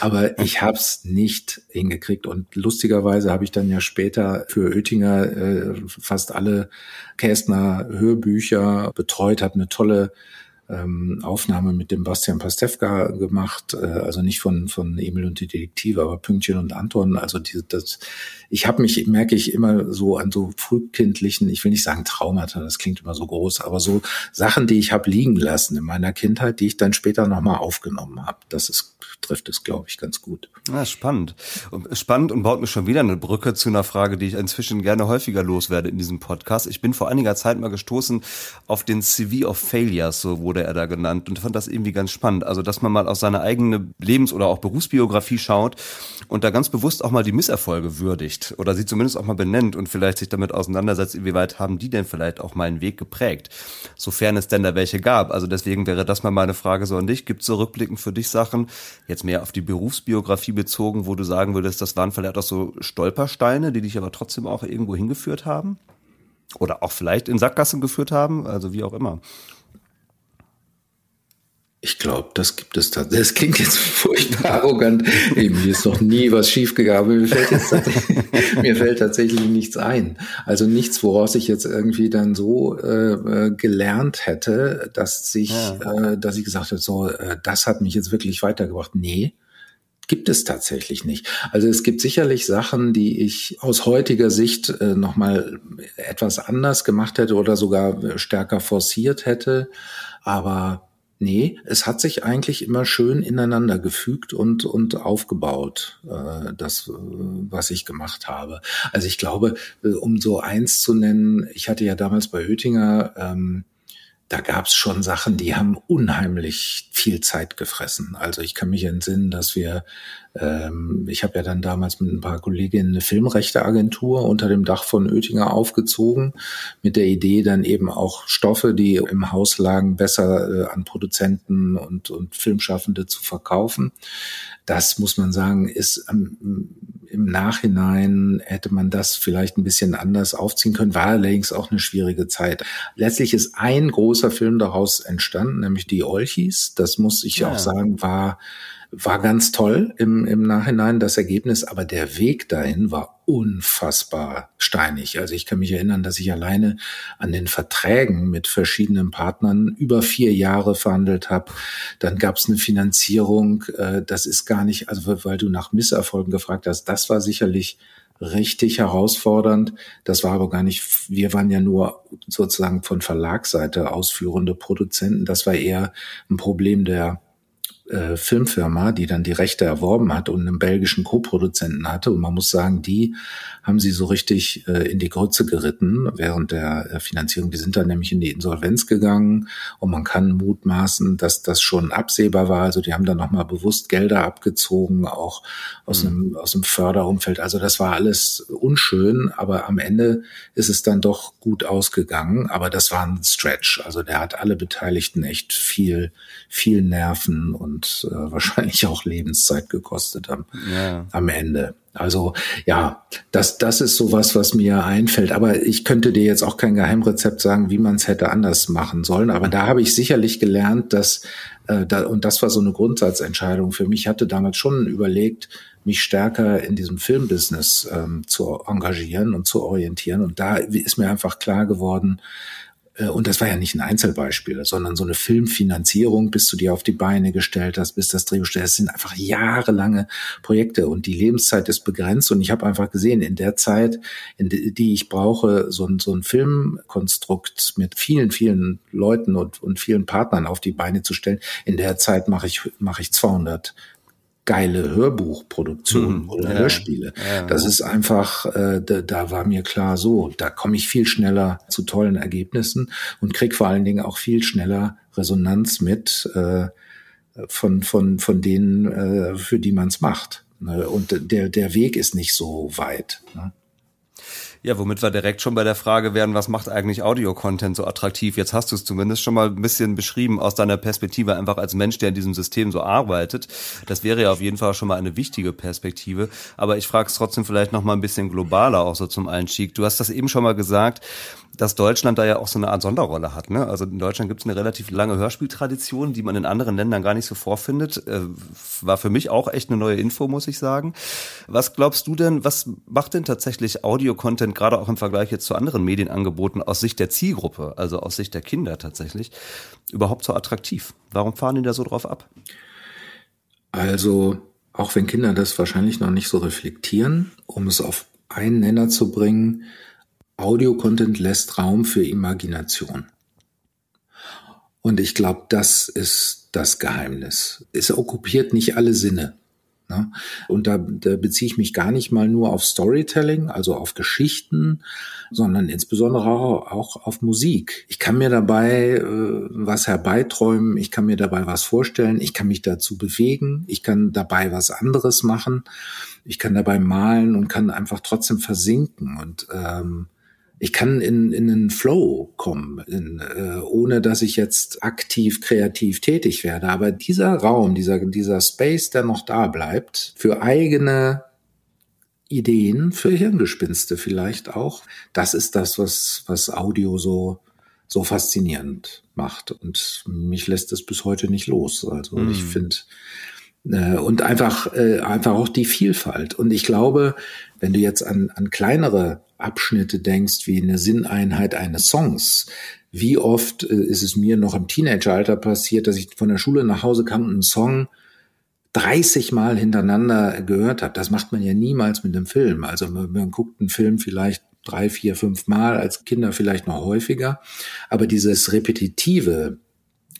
aber ich habe es nicht hingekriegt und lustigerweise habe ich dann ja später für Oettinger äh, fast alle Kästner Hörbücher betreut, habe eine tolle ähm, Aufnahme mit dem Bastian Pastewka gemacht, äh, also nicht von von Emil und die Detektive, aber Pünktchen und Anton. Also diese, das, ich habe mich merke ich immer so an so frühkindlichen, ich will nicht sagen Traumata, das klingt immer so groß, aber so Sachen, die ich habe liegen lassen in meiner Kindheit, die ich dann später nochmal aufgenommen habe. Das ist trifft es, glaube ich, ganz gut. Ja, spannend. Spannend und baut mir schon wieder eine Brücke zu einer Frage, die ich inzwischen gerne häufiger loswerde in diesem Podcast. Ich bin vor einiger Zeit mal gestoßen auf den CV of Failures, so wurde er da genannt, und fand das irgendwie ganz spannend. Also, dass man mal auf seine eigene Lebens- oder auch Berufsbiografie schaut und da ganz bewusst auch mal die Misserfolge würdigt oder sie zumindest auch mal benennt und vielleicht sich damit auseinandersetzt, inwieweit haben die denn vielleicht auch meinen Weg geprägt, sofern es denn da welche gab. Also deswegen wäre das mal meine Frage so an dich. Gibt es so rückblickend für dich Sachen, jetzt mehr auf die Berufsbiografie bezogen, wo du sagen würdest, das waren vielleicht auch so Stolpersteine, die dich aber trotzdem auch irgendwo hingeführt haben? Oder auch vielleicht in Sackgassen geführt haben? Also wie auch immer. Ich glaube, das gibt es tatsächlich. Das klingt jetzt furchtbar arrogant. Eben, mir ist noch nie was schiefgegangen. Mir fällt, jetzt mir fällt tatsächlich nichts ein. Also nichts, woraus ich jetzt irgendwie dann so äh, äh gelernt hätte, dass sich, ja. äh, dass ich gesagt habe, so, äh, das hat mich jetzt wirklich weitergebracht. Nee, gibt es tatsächlich nicht. Also es gibt sicherlich Sachen, die ich aus heutiger Sicht äh, nochmal etwas anders gemacht hätte oder sogar stärker forciert hätte. Aber Nee, es hat sich eigentlich immer schön ineinander gefügt und, und aufgebaut, äh, das, äh, was ich gemacht habe. Also ich glaube, äh, um so eins zu nennen, ich hatte ja damals bei Oettinger ähm, da gab es schon Sachen, die haben unheimlich viel Zeit gefressen. Also ich kann mich entsinnen, dass wir, ähm, ich habe ja dann damals mit ein paar Kolleginnen eine Filmrechteagentur unter dem Dach von Oettinger aufgezogen, mit der Idee dann eben auch Stoffe, die im Haus lagen, besser äh, an Produzenten und, und Filmschaffende zu verkaufen. Das muss man sagen, ist ähm, im Nachhinein hätte man das vielleicht ein bisschen anders aufziehen können, war allerdings auch eine schwierige Zeit. Letztlich ist ein großer Film daraus entstanden, nämlich die Olchis. Das muss ich ja. auch sagen, war war ganz toll im, im Nachhinein das Ergebnis, aber der Weg dahin war unfassbar steinig. Also ich kann mich erinnern, dass ich alleine an den Verträgen mit verschiedenen Partnern über vier Jahre verhandelt habe. Dann gab es eine Finanzierung. Äh, das ist gar nicht, also weil du nach Misserfolgen gefragt hast, das war sicherlich richtig herausfordernd. Das war aber gar nicht, wir waren ja nur sozusagen von Verlagsseite ausführende Produzenten. Das war eher ein Problem der äh, Filmfirma, die dann die Rechte erworben hat und einen belgischen Co-Produzenten hatte. Und man muss sagen, die haben sie so richtig äh, in die Grütze geritten während der äh, Finanzierung. Die sind dann nämlich in die Insolvenz gegangen und man kann mutmaßen, dass das schon absehbar war. Also die haben dann nochmal bewusst Gelder abgezogen, auch aus, mhm. einem, aus einem Förderumfeld. Also das war alles unschön, aber am Ende ist es dann doch gut ausgegangen. Aber das war ein Stretch. Also der hat alle Beteiligten echt viel, viel Nerven und äh, wahrscheinlich auch Lebenszeit gekostet am, ja. am Ende. Also ja, das, das ist sowas, was mir einfällt. Aber ich könnte dir jetzt auch kein Geheimrezept sagen, wie man es hätte anders machen sollen. Aber da habe ich sicherlich gelernt, dass, äh, da, und das war so eine Grundsatzentscheidung für mich, hatte damals schon überlegt, mich stärker in diesem Filmbusiness ähm, zu engagieren und zu orientieren. Und da ist mir einfach klar geworden, und das war ja nicht ein Einzelbeispiel, sondern so eine Filmfinanzierung, bis du die auf die Beine gestellt hast, bis das Drehbuch stellt. Das sind einfach jahrelange Projekte und die Lebenszeit ist begrenzt. Und ich habe einfach gesehen, in der Zeit, in die ich brauche, so ein, so ein Filmkonstrukt mit vielen, vielen Leuten und, und vielen Partnern auf die Beine zu stellen, in der Zeit mache ich, mache ich 200 geile Hörbuchproduktionen mhm, oder ja, Hörspiele. Ja, das ist einfach, äh, da, da war mir klar, so, da komme ich viel schneller zu tollen Ergebnissen und krieg vor allen Dingen auch viel schneller Resonanz mit äh, von, von, von denen, äh, für die man es macht. Ne? Und der, der Weg ist nicht so weit. Ne? Ja, womit wir direkt schon bei der Frage werden, was macht eigentlich Audio-Content so attraktiv? Jetzt hast du es zumindest schon mal ein bisschen beschrieben aus deiner Perspektive, einfach als Mensch, der in diesem System so arbeitet. Das wäre ja auf jeden Fall schon mal eine wichtige Perspektive. Aber ich frage es trotzdem vielleicht noch mal ein bisschen globaler auch so zum Einstieg. Du hast das eben schon mal gesagt, dass Deutschland da ja auch so eine Art Sonderrolle hat. Ne? Also in Deutschland gibt es eine relativ lange Hörspieltradition, die man in anderen Ländern gar nicht so vorfindet. Äh, war für mich auch echt eine neue Info, muss ich sagen. Was glaubst du denn, was macht denn tatsächlich Audio-Content gerade auch im Vergleich jetzt zu anderen Medienangeboten aus Sicht der Zielgruppe, also aus Sicht der Kinder tatsächlich, überhaupt so attraktiv? Warum fahren die da so drauf ab? Also, auch wenn Kinder das wahrscheinlich noch nicht so reflektieren, um es auf einen Nenner zu bringen, Audio-Content lässt Raum für Imagination. Und ich glaube, das ist das Geheimnis. Es okkupiert nicht alle Sinne. Ne? Und da, da beziehe ich mich gar nicht mal nur auf Storytelling, also auf Geschichten, sondern insbesondere auch, auch auf Musik. Ich kann mir dabei äh, was herbeiträumen, ich kann mir dabei was vorstellen, ich kann mich dazu bewegen, ich kann dabei was anderes machen, ich kann dabei malen und kann einfach trotzdem versinken und ähm, ich kann in, in einen Flow kommen, in, äh, ohne dass ich jetzt aktiv kreativ tätig werde. Aber dieser Raum, dieser, dieser Space, der noch da bleibt, für eigene Ideen, für Hirngespinste vielleicht auch, das ist das, was, was Audio so, so faszinierend macht. Und mich lässt es bis heute nicht los. Also mhm. ich finde, und einfach, äh, einfach auch die Vielfalt. Und ich glaube, wenn du jetzt an, an kleinere Abschnitte denkst, wie eine Sinneinheit eines Songs, wie oft äh, ist es mir noch im Teenageralter passiert, dass ich von der Schule nach Hause kam und einen Song 30 Mal hintereinander gehört habe. Das macht man ja niemals mit einem Film. Also man, man guckt einen Film vielleicht drei, vier, fünf Mal, als Kinder vielleicht noch häufiger. Aber dieses Repetitive,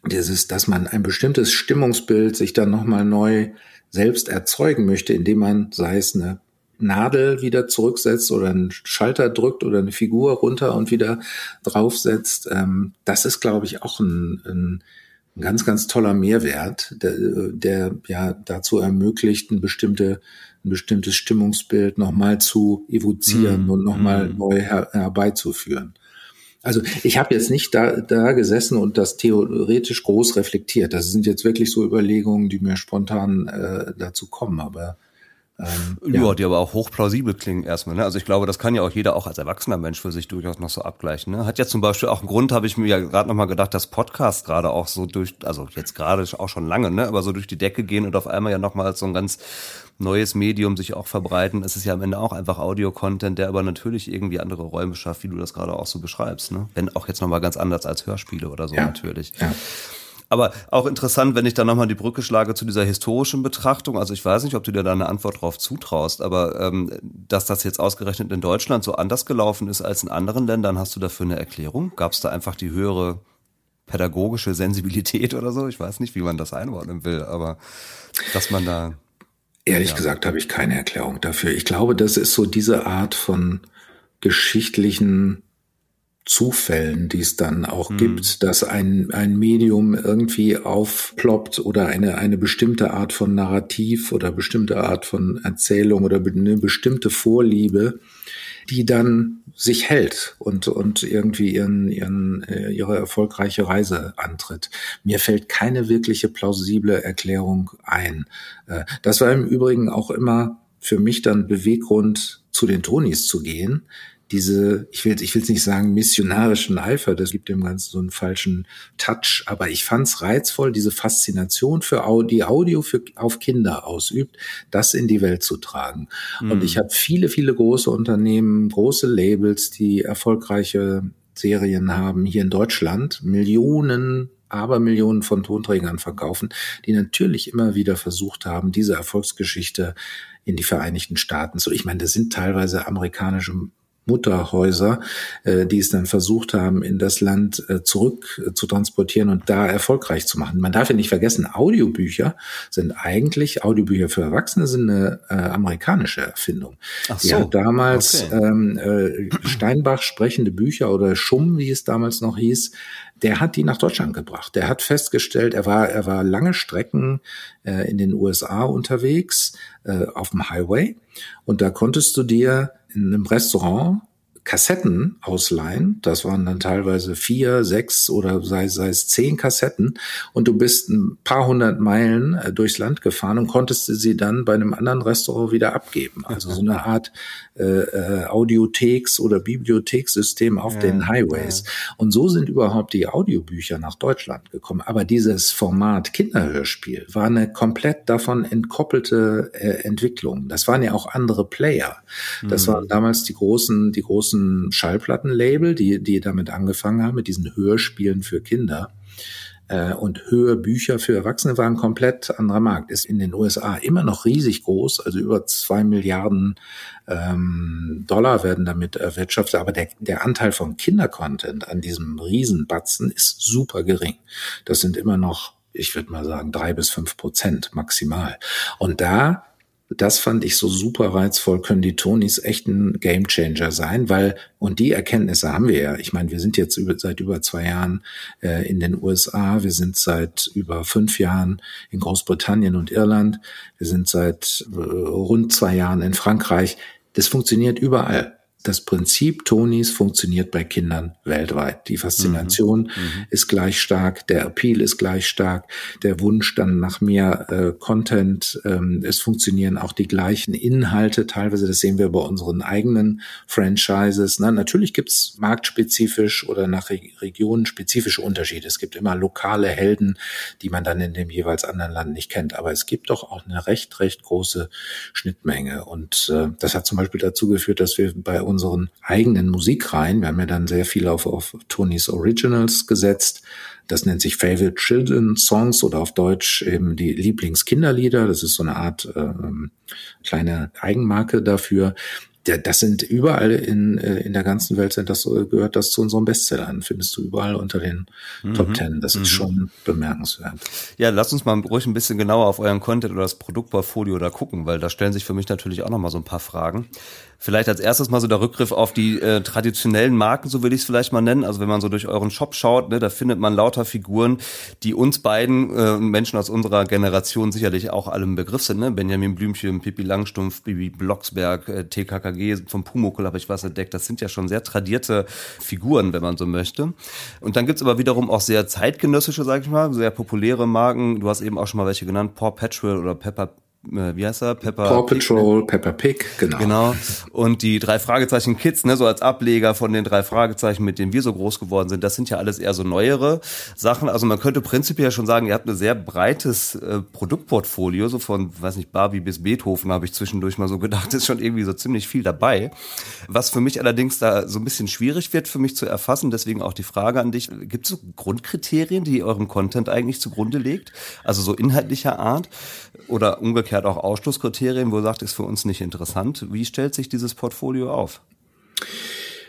dieses, dass man ein bestimmtes Stimmungsbild sich dann nochmal neu selbst erzeugen möchte, indem man, sei es eine Nadel wieder zurücksetzt oder einen Schalter drückt oder eine Figur runter und wieder draufsetzt, ähm, das ist, glaube ich, auch ein, ein, ein ganz, ganz toller Mehrwert, der, der ja dazu ermöglicht, ein, bestimmte, ein bestimmtes Stimmungsbild nochmal zu evozieren mm, und nochmal mm. neu her, herbeizuführen. Also ich habe jetzt nicht da, da gesessen und das theoretisch groß reflektiert. Das sind jetzt wirklich so Überlegungen, die mir spontan äh, dazu kommen, aber ähm, ja. ja. die aber auch hochplausibel klingen erstmal. Ne? Also ich glaube, das kann ja auch jeder auch als erwachsener Mensch für sich durchaus noch so abgleichen. Ne? Hat ja zum Beispiel auch einen Grund, habe ich mir ja gerade nochmal gedacht, dass Podcasts gerade auch so durch, also jetzt gerade auch schon lange, ne, aber so durch die Decke gehen und auf einmal ja nochmal so ein ganz neues Medium sich auch verbreiten. Es ist ja am Ende auch einfach Audio-Content, der aber natürlich irgendwie andere Räume schafft, wie du das gerade auch so beschreibst. Ne? Wenn auch jetzt nochmal ganz anders als Hörspiele oder so ja. natürlich. Ja. Aber auch interessant, wenn ich dann nochmal die Brücke schlage zu dieser historischen Betrachtung. Also ich weiß nicht, ob du dir da eine Antwort drauf zutraust, aber ähm, dass das jetzt ausgerechnet in Deutschland so anders gelaufen ist als in anderen Ländern, hast du dafür eine Erklärung? Gab es da einfach die höhere pädagogische Sensibilität oder so? Ich weiß nicht, wie man das einordnen will, aber dass man da. Ehrlich ja. gesagt habe ich keine Erklärung dafür. Ich glaube, das ist so diese Art von geschichtlichen Zufällen, die es dann auch mhm. gibt, dass ein, ein Medium irgendwie aufploppt oder eine, eine bestimmte Art von Narrativ oder bestimmte Art von Erzählung oder eine bestimmte Vorliebe, die dann sich hält und, und irgendwie ihren, ihren, äh, ihre erfolgreiche Reise antritt. Mir fällt keine wirkliche plausible Erklärung ein. Äh, das war im Übrigen auch immer für mich dann Beweggrund, zu den Tonis zu gehen, diese, ich will ich will nicht sagen missionarischen Eifer, das gibt dem Ganzen so einen falschen Touch, aber ich fand's reizvoll, diese Faszination für Audio, die Audio für, auf Kinder ausübt, das in die Welt zu tragen. Mhm. Und ich habe viele, viele große Unternehmen, große Labels, die erfolgreiche Serien haben hier in Deutschland, Millionen aber Millionen von Tonträgern verkaufen, die natürlich immer wieder versucht haben, diese Erfolgsgeschichte in die Vereinigten Staaten so. Ich meine, das sind teilweise amerikanische Mutterhäuser, äh, die es dann versucht haben, in das Land äh, zurück äh, zu transportieren und da erfolgreich zu machen. Man darf ja nicht vergessen, Audiobücher sind eigentlich, Audiobücher für Erwachsene sind eine äh, amerikanische Erfindung. Ach so. Die hat damals okay. ähm, äh, Steinbach sprechende Bücher oder Schumm, wie es damals noch hieß, der hat die nach Deutschland gebracht. Der hat festgestellt, er war, er war lange Strecken äh, in den USA unterwegs, äh, auf dem Highway. Und da konntest du dir in einem Restaurant Kassetten ausleihen. Das waren dann teilweise vier, sechs oder sei, sei es zehn Kassetten. Und du bist ein paar hundert Meilen äh, durchs Land gefahren und konntest sie dann bei einem anderen Restaurant wieder abgeben. Also so eine Art äh, äh, Audiotheks- oder Bibliothekssystem auf ja, den Highways. Ja. Und so sind überhaupt die Audiobücher nach Deutschland gekommen. Aber dieses Format Kinderhörspiel war eine komplett davon entkoppelte äh, Entwicklung. Das waren ja auch andere Player. Das mhm. waren damals die großen, die großen großen Schallplattenlabel, die, die damit angefangen haben, mit diesen Hörspielen für Kinder. Äh, und Hörbücher für Erwachsene waren komplett anderer Markt. Ist in den USA immer noch riesig groß, also über zwei Milliarden ähm, Dollar werden damit erwirtschaftet, aber der, der Anteil von Kindercontent an diesem Riesenbatzen ist super gering. Das sind immer noch ich würde mal sagen, drei bis fünf Prozent maximal. Und da das fand ich so super reizvoll, können die Tonys echt ein Gamechanger sein, weil, und die Erkenntnisse haben wir ja. Ich meine, wir sind jetzt über, seit über zwei Jahren äh, in den USA, wir sind seit über fünf Jahren in Großbritannien und Irland, wir sind seit äh, rund zwei Jahren in Frankreich. Das funktioniert überall. Das Prinzip Tonis funktioniert bei Kindern weltweit. Die Faszination mhm. mhm. ist gleich stark, der Appeal ist gleich stark, der Wunsch dann nach mehr äh, Content. Ähm, es funktionieren auch die gleichen Inhalte teilweise. Das sehen wir bei unseren eigenen Franchises. Na, natürlich gibt's marktspezifisch oder nach Re Regionen spezifische Unterschiede. Es gibt immer lokale Helden, die man dann in dem jeweils anderen Land nicht kennt. Aber es gibt doch auch eine recht, recht große Schnittmenge. Und äh, das hat zum Beispiel dazu geführt, dass wir bei unseren eigenen Musikreihen, wir haben ja dann sehr viel auf, auf Tonys Originals gesetzt, das nennt sich Favorite Children Songs oder auf Deutsch eben die Lieblingskinderlieder. Das ist so eine Art äh, kleine Eigenmarke dafür ja, das sind überall in, äh, in der ganzen Welt sind das, gehört das zu unseren Bestsellern. Findest du überall unter den mhm. Top Ten. Das ist mhm. schon bemerkenswert. Ja, lass uns mal ruhig ein bisschen genauer auf euren Content oder das Produktportfolio da gucken, weil da stellen sich für mich natürlich auch nochmal so ein paar Fragen. Vielleicht als erstes mal so der Rückgriff auf die äh, traditionellen Marken, so will ich es vielleicht mal nennen. Also wenn man so durch euren Shop schaut, ne, da findet man lauter Figuren, die uns beiden äh, Menschen aus unserer Generation sicherlich auch alle im Begriff sind. Ne? Benjamin Blümchen, Pippi Langstumpf, Bibi Blocksberg, äh, TKKG vom Pumuckl habe ich was entdeckt. Das sind ja schon sehr tradierte Figuren, wenn man so möchte. Und dann gibt's aber wiederum auch sehr zeitgenössische, sag ich mal, sehr populäre Marken. Du hast eben auch schon mal welche genannt, Paw Patrol oder Pepper wie heißt er? Pepper Paw Patrol, Pepper Pig, genau. Genau. Und die drei Fragezeichen Kids, ne, so als Ableger von den drei Fragezeichen, mit denen wir so groß geworden sind, das sind ja alles eher so neuere Sachen. Also man könnte prinzipiell schon sagen, ihr habt ein sehr breites äh, Produktportfolio, so von, weiß nicht, Barbie bis Beethoven, habe ich zwischendurch mal so gedacht, ist schon irgendwie so ziemlich viel dabei. Was für mich allerdings da so ein bisschen schwierig wird für mich zu erfassen, deswegen auch die Frage an dich, gibt es so Grundkriterien, die eurem Content eigentlich zugrunde legt? Also so inhaltlicher Art oder umgekehrt umgekehrt auch Ausschlusskriterien, wo ihr sagt, ist für uns nicht interessant. Wie stellt sich dieses Portfolio auf?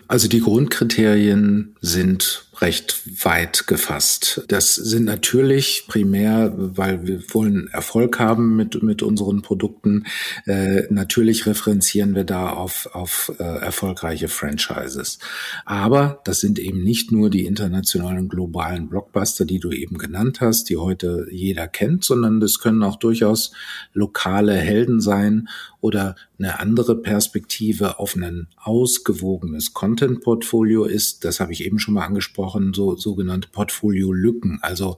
Also die Grundkriterien sind recht weit gefasst. Das sind natürlich primär, weil wir wollen Erfolg haben mit, mit unseren Produkten. Äh, natürlich referenzieren wir da auf, auf äh, erfolgreiche Franchises. Aber das sind eben nicht nur die internationalen globalen Blockbuster, die du eben genannt hast, die heute jeder kennt, sondern das können auch durchaus lokale Helden sein oder eine andere Perspektive auf ein ausgewogenes Content-Portfolio ist. Das habe ich eben schon mal angesprochen angesprochen, so sogenannte Portfolio-Lücken. Also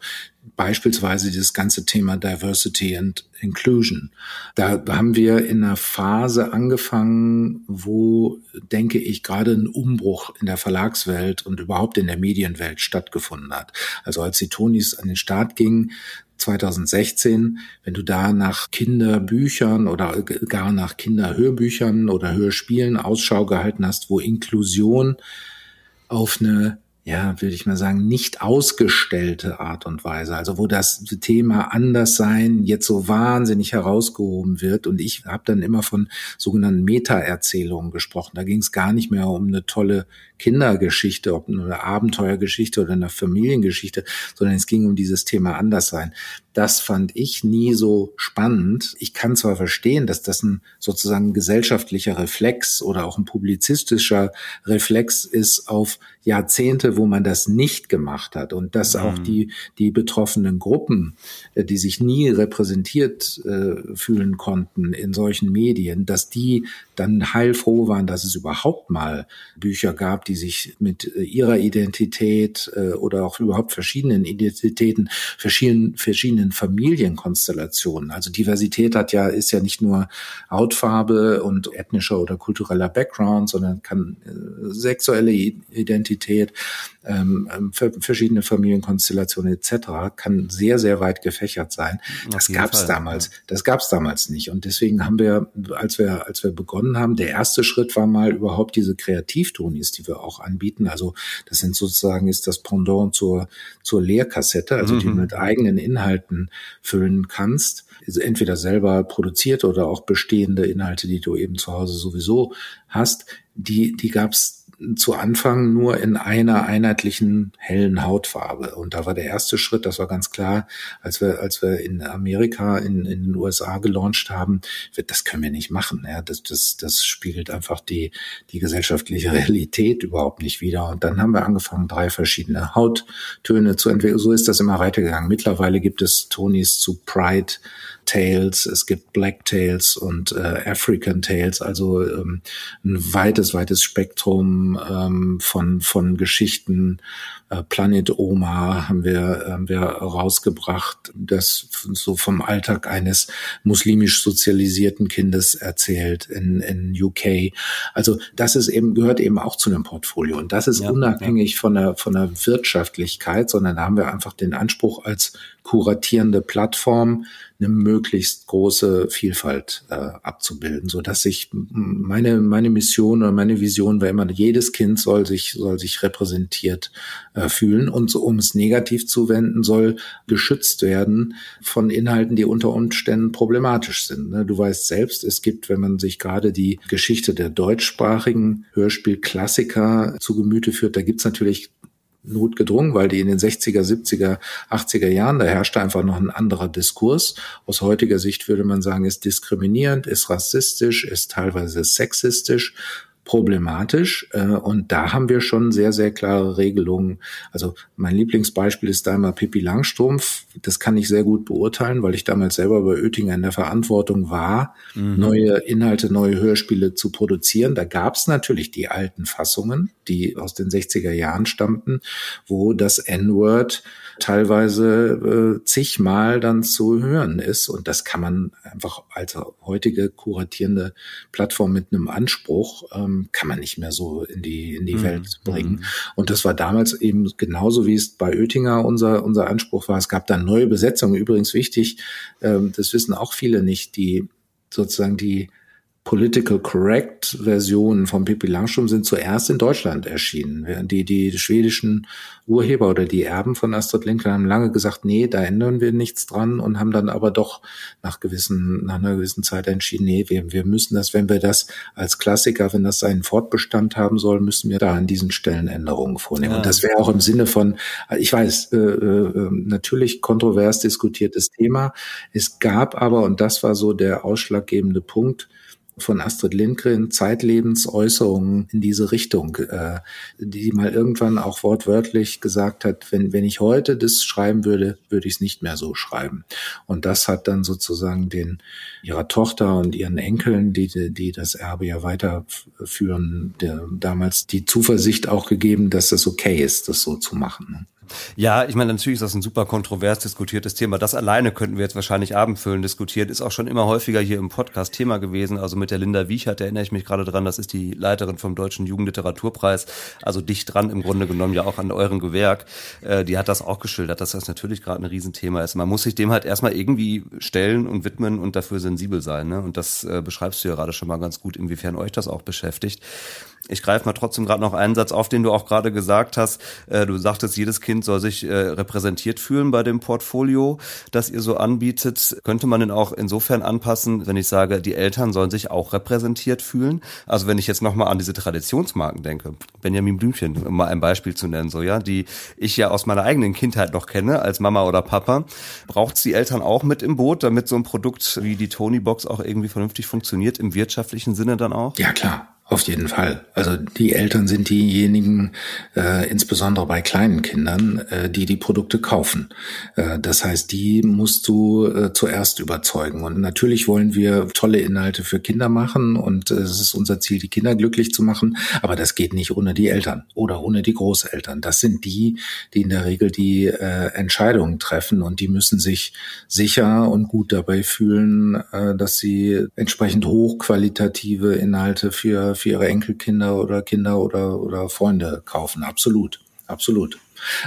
beispielsweise dieses ganze Thema Diversity and Inclusion. Da haben wir in einer Phase angefangen, wo, denke ich, gerade ein Umbruch in der Verlagswelt und überhaupt in der Medienwelt stattgefunden hat. Also als die Tonis an den Start gingen, 2016, wenn du da nach Kinderbüchern oder gar nach Kinderhörbüchern oder Hörspielen Ausschau gehalten hast, wo Inklusion auf eine ja, würde ich mal sagen, nicht ausgestellte Art und Weise, also wo das Thema Anderssein jetzt so wahnsinnig herausgehoben wird. Und ich habe dann immer von sogenannten Meta-Erzählungen gesprochen. Da ging es gar nicht mehr um eine tolle Kindergeschichte, ob eine Abenteuergeschichte oder eine Familiengeschichte, sondern es ging um dieses Thema Anderssein. Das fand ich nie so spannend. Ich kann zwar verstehen, dass das ein sozusagen gesellschaftlicher Reflex oder auch ein publizistischer Reflex ist auf Jahrzehnte, wo man das nicht gemacht hat und dass mhm. auch die, die betroffenen Gruppen, äh, die sich nie repräsentiert äh, fühlen konnten in solchen Medien, dass die dann heilfroh waren, dass es überhaupt mal Bücher gab, die sich mit äh, ihrer Identität äh, oder auch überhaupt verschiedenen Identitäten, verschiedenen, verschiedenen Familienkonstellationen. Also Diversität hat ja, ist ja nicht nur Hautfarbe und ethnischer oder kultureller Background, sondern kann äh, sexuelle Identität, ähm, ähm verschiedene Familienkonstellationen etc. kann sehr, sehr weit gefächert sein. Das gab es damals, das gab es damals nicht. Und deswegen haben wir, als wir, als wir begonnen haben, der erste Schritt war mal überhaupt diese Kreativtonis, die wir auch anbieten. Also das sind sozusagen ist das Pendant zur, zur Lehrkassette, also mhm. die du mit eigenen Inhalten füllen kannst. Also entweder selber produziert oder auch bestehende Inhalte, die du eben zu Hause sowieso hast. Die, die gab's zu Anfang nur in einer einheitlichen hellen Hautfarbe. Und da war der erste Schritt, das war ganz klar, als wir, als wir in Amerika, in, in den USA gelauncht haben, das können wir nicht machen. Ja, das, das, das spiegelt einfach die, die gesellschaftliche Realität überhaupt nicht wider. Und dann haben wir angefangen, drei verschiedene Hauttöne zu entwickeln. So ist das immer weitergegangen. Mittlerweile gibt es Tonis zu Pride, Tales, es gibt Black Tales und äh, African Tales, also ähm, ein weites, weites Spektrum ähm, von, von Geschichten äh, Planet Oma haben wir, haben wir rausgebracht, das so vom Alltag eines muslimisch sozialisierten Kindes erzählt in, in UK. Also das ist eben, gehört eben auch zu einem Portfolio. Und das ist ja, unabhängig ja. von der, von der Wirtschaftlichkeit, sondern da haben wir einfach den Anspruch als kuratierende Plattform eine möglichst große Vielfalt äh, abzubilden, so dass ich meine meine Mission oder meine Vision war immer jedes Kind soll sich soll sich repräsentiert äh, fühlen und so, um es negativ zu wenden soll geschützt werden von Inhalten, die unter Umständen problematisch sind. Ne? Du weißt selbst, es gibt, wenn man sich gerade die Geschichte der deutschsprachigen Hörspielklassiker zu Gemüte führt, da gibt's natürlich notgedrungen, weil die in den 60er, 70er, 80er Jahren, da herrschte einfach noch ein anderer Diskurs. Aus heutiger Sicht würde man sagen, ist diskriminierend, ist rassistisch, ist teilweise sexistisch problematisch. Äh, und da haben wir schon sehr, sehr klare Regelungen. Also mein Lieblingsbeispiel ist da immer Pippi Langstrumpf. Das kann ich sehr gut beurteilen, weil ich damals selber bei Oettinger in der Verantwortung war, mhm. neue Inhalte, neue Hörspiele zu produzieren. Da gab es natürlich die alten Fassungen, die aus den 60er Jahren stammten, wo das N-Word teilweise äh, zigmal dann zu hören ist. Und das kann man einfach als heutige kuratierende Plattform mit einem Anspruch, ähm, kann man nicht mehr so in die, in die mhm. Welt bringen. Mhm. Und das war damals eben genauso, wie es bei Oettinger unser, unser Anspruch war. Es gab dann neue Besetzungen. Übrigens wichtig, ähm, das wissen auch viele nicht, die sozusagen die Political Correct Versionen von Pippi Langstrumpf sind zuerst in Deutschland erschienen. Die, die schwedischen Urheber oder die Erben von Astrid Lindgren haben lange gesagt, nee, da ändern wir nichts dran und haben dann aber doch nach gewissen, nach einer gewissen Zeit entschieden, nee, wir, wir müssen das, wenn wir das als Klassiker, wenn das seinen Fortbestand haben soll, müssen wir da an diesen Stellen Änderungen vornehmen. Ja. Und das wäre auch im Sinne von, ich weiß, äh, äh, natürlich kontrovers diskutiertes Thema. Es gab aber, und das war so der ausschlaggebende Punkt, von Astrid Lindgren zeitlebens Äußerungen in diese Richtung, äh, die mal irgendwann auch wortwörtlich gesagt hat, wenn, wenn ich heute das schreiben würde, würde ich es nicht mehr so schreiben. Und das hat dann sozusagen den ihrer Tochter und ihren Enkeln, die, die das Erbe ja weiterführen, der, damals die Zuversicht auch gegeben, dass das okay ist, das so zu machen. Ja, ich meine, natürlich ist das ein super kontrovers diskutiertes Thema. Das alleine könnten wir jetzt wahrscheinlich abendfüllen diskutieren. Ist auch schon immer häufiger hier im Podcast Thema gewesen. Also mit der Linda Wiechert erinnere ich mich gerade dran. Das ist die Leiterin vom Deutschen Jugendliteraturpreis. Also dicht dran im Grunde genommen ja auch an eurem Gewerk. Äh, die hat das auch geschildert, dass das natürlich gerade ein Riesenthema ist. Man muss sich dem halt erstmal irgendwie stellen und widmen und dafür sensibel sein. Ne? Und das äh, beschreibst du ja gerade schon mal ganz gut, inwiefern euch das auch beschäftigt. Ich greife mal trotzdem gerade noch einen Satz auf, den du auch gerade gesagt hast. Äh, du sagtest, jedes Kind soll sich äh, repräsentiert fühlen bei dem Portfolio, das ihr so anbietet. Könnte man denn auch insofern anpassen, wenn ich sage, die Eltern sollen sich auch repräsentiert fühlen? Also wenn ich jetzt nochmal an diese Traditionsmarken denke, Benjamin Blümchen, um mal ein Beispiel zu nennen, so ja, die ich ja aus meiner eigenen Kindheit noch kenne als Mama oder Papa, braucht es die Eltern auch mit im Boot, damit so ein Produkt wie die Tony Box auch irgendwie vernünftig funktioniert, im wirtschaftlichen Sinne dann auch? Ja, klar. Auf jeden Fall. Also die Eltern sind diejenigen, äh, insbesondere bei kleinen Kindern, äh, die die Produkte kaufen. Äh, das heißt, die musst du äh, zuerst überzeugen. Und natürlich wollen wir tolle Inhalte für Kinder machen und äh, es ist unser Ziel, die Kinder glücklich zu machen. Aber das geht nicht ohne die Eltern oder ohne die Großeltern. Das sind die, die in der Regel die äh, Entscheidungen treffen und die müssen sich sicher und gut dabei fühlen, äh, dass sie entsprechend hochqualitative Inhalte für für ihre Enkelkinder oder Kinder oder, oder Freunde kaufen. Absolut. Absolut.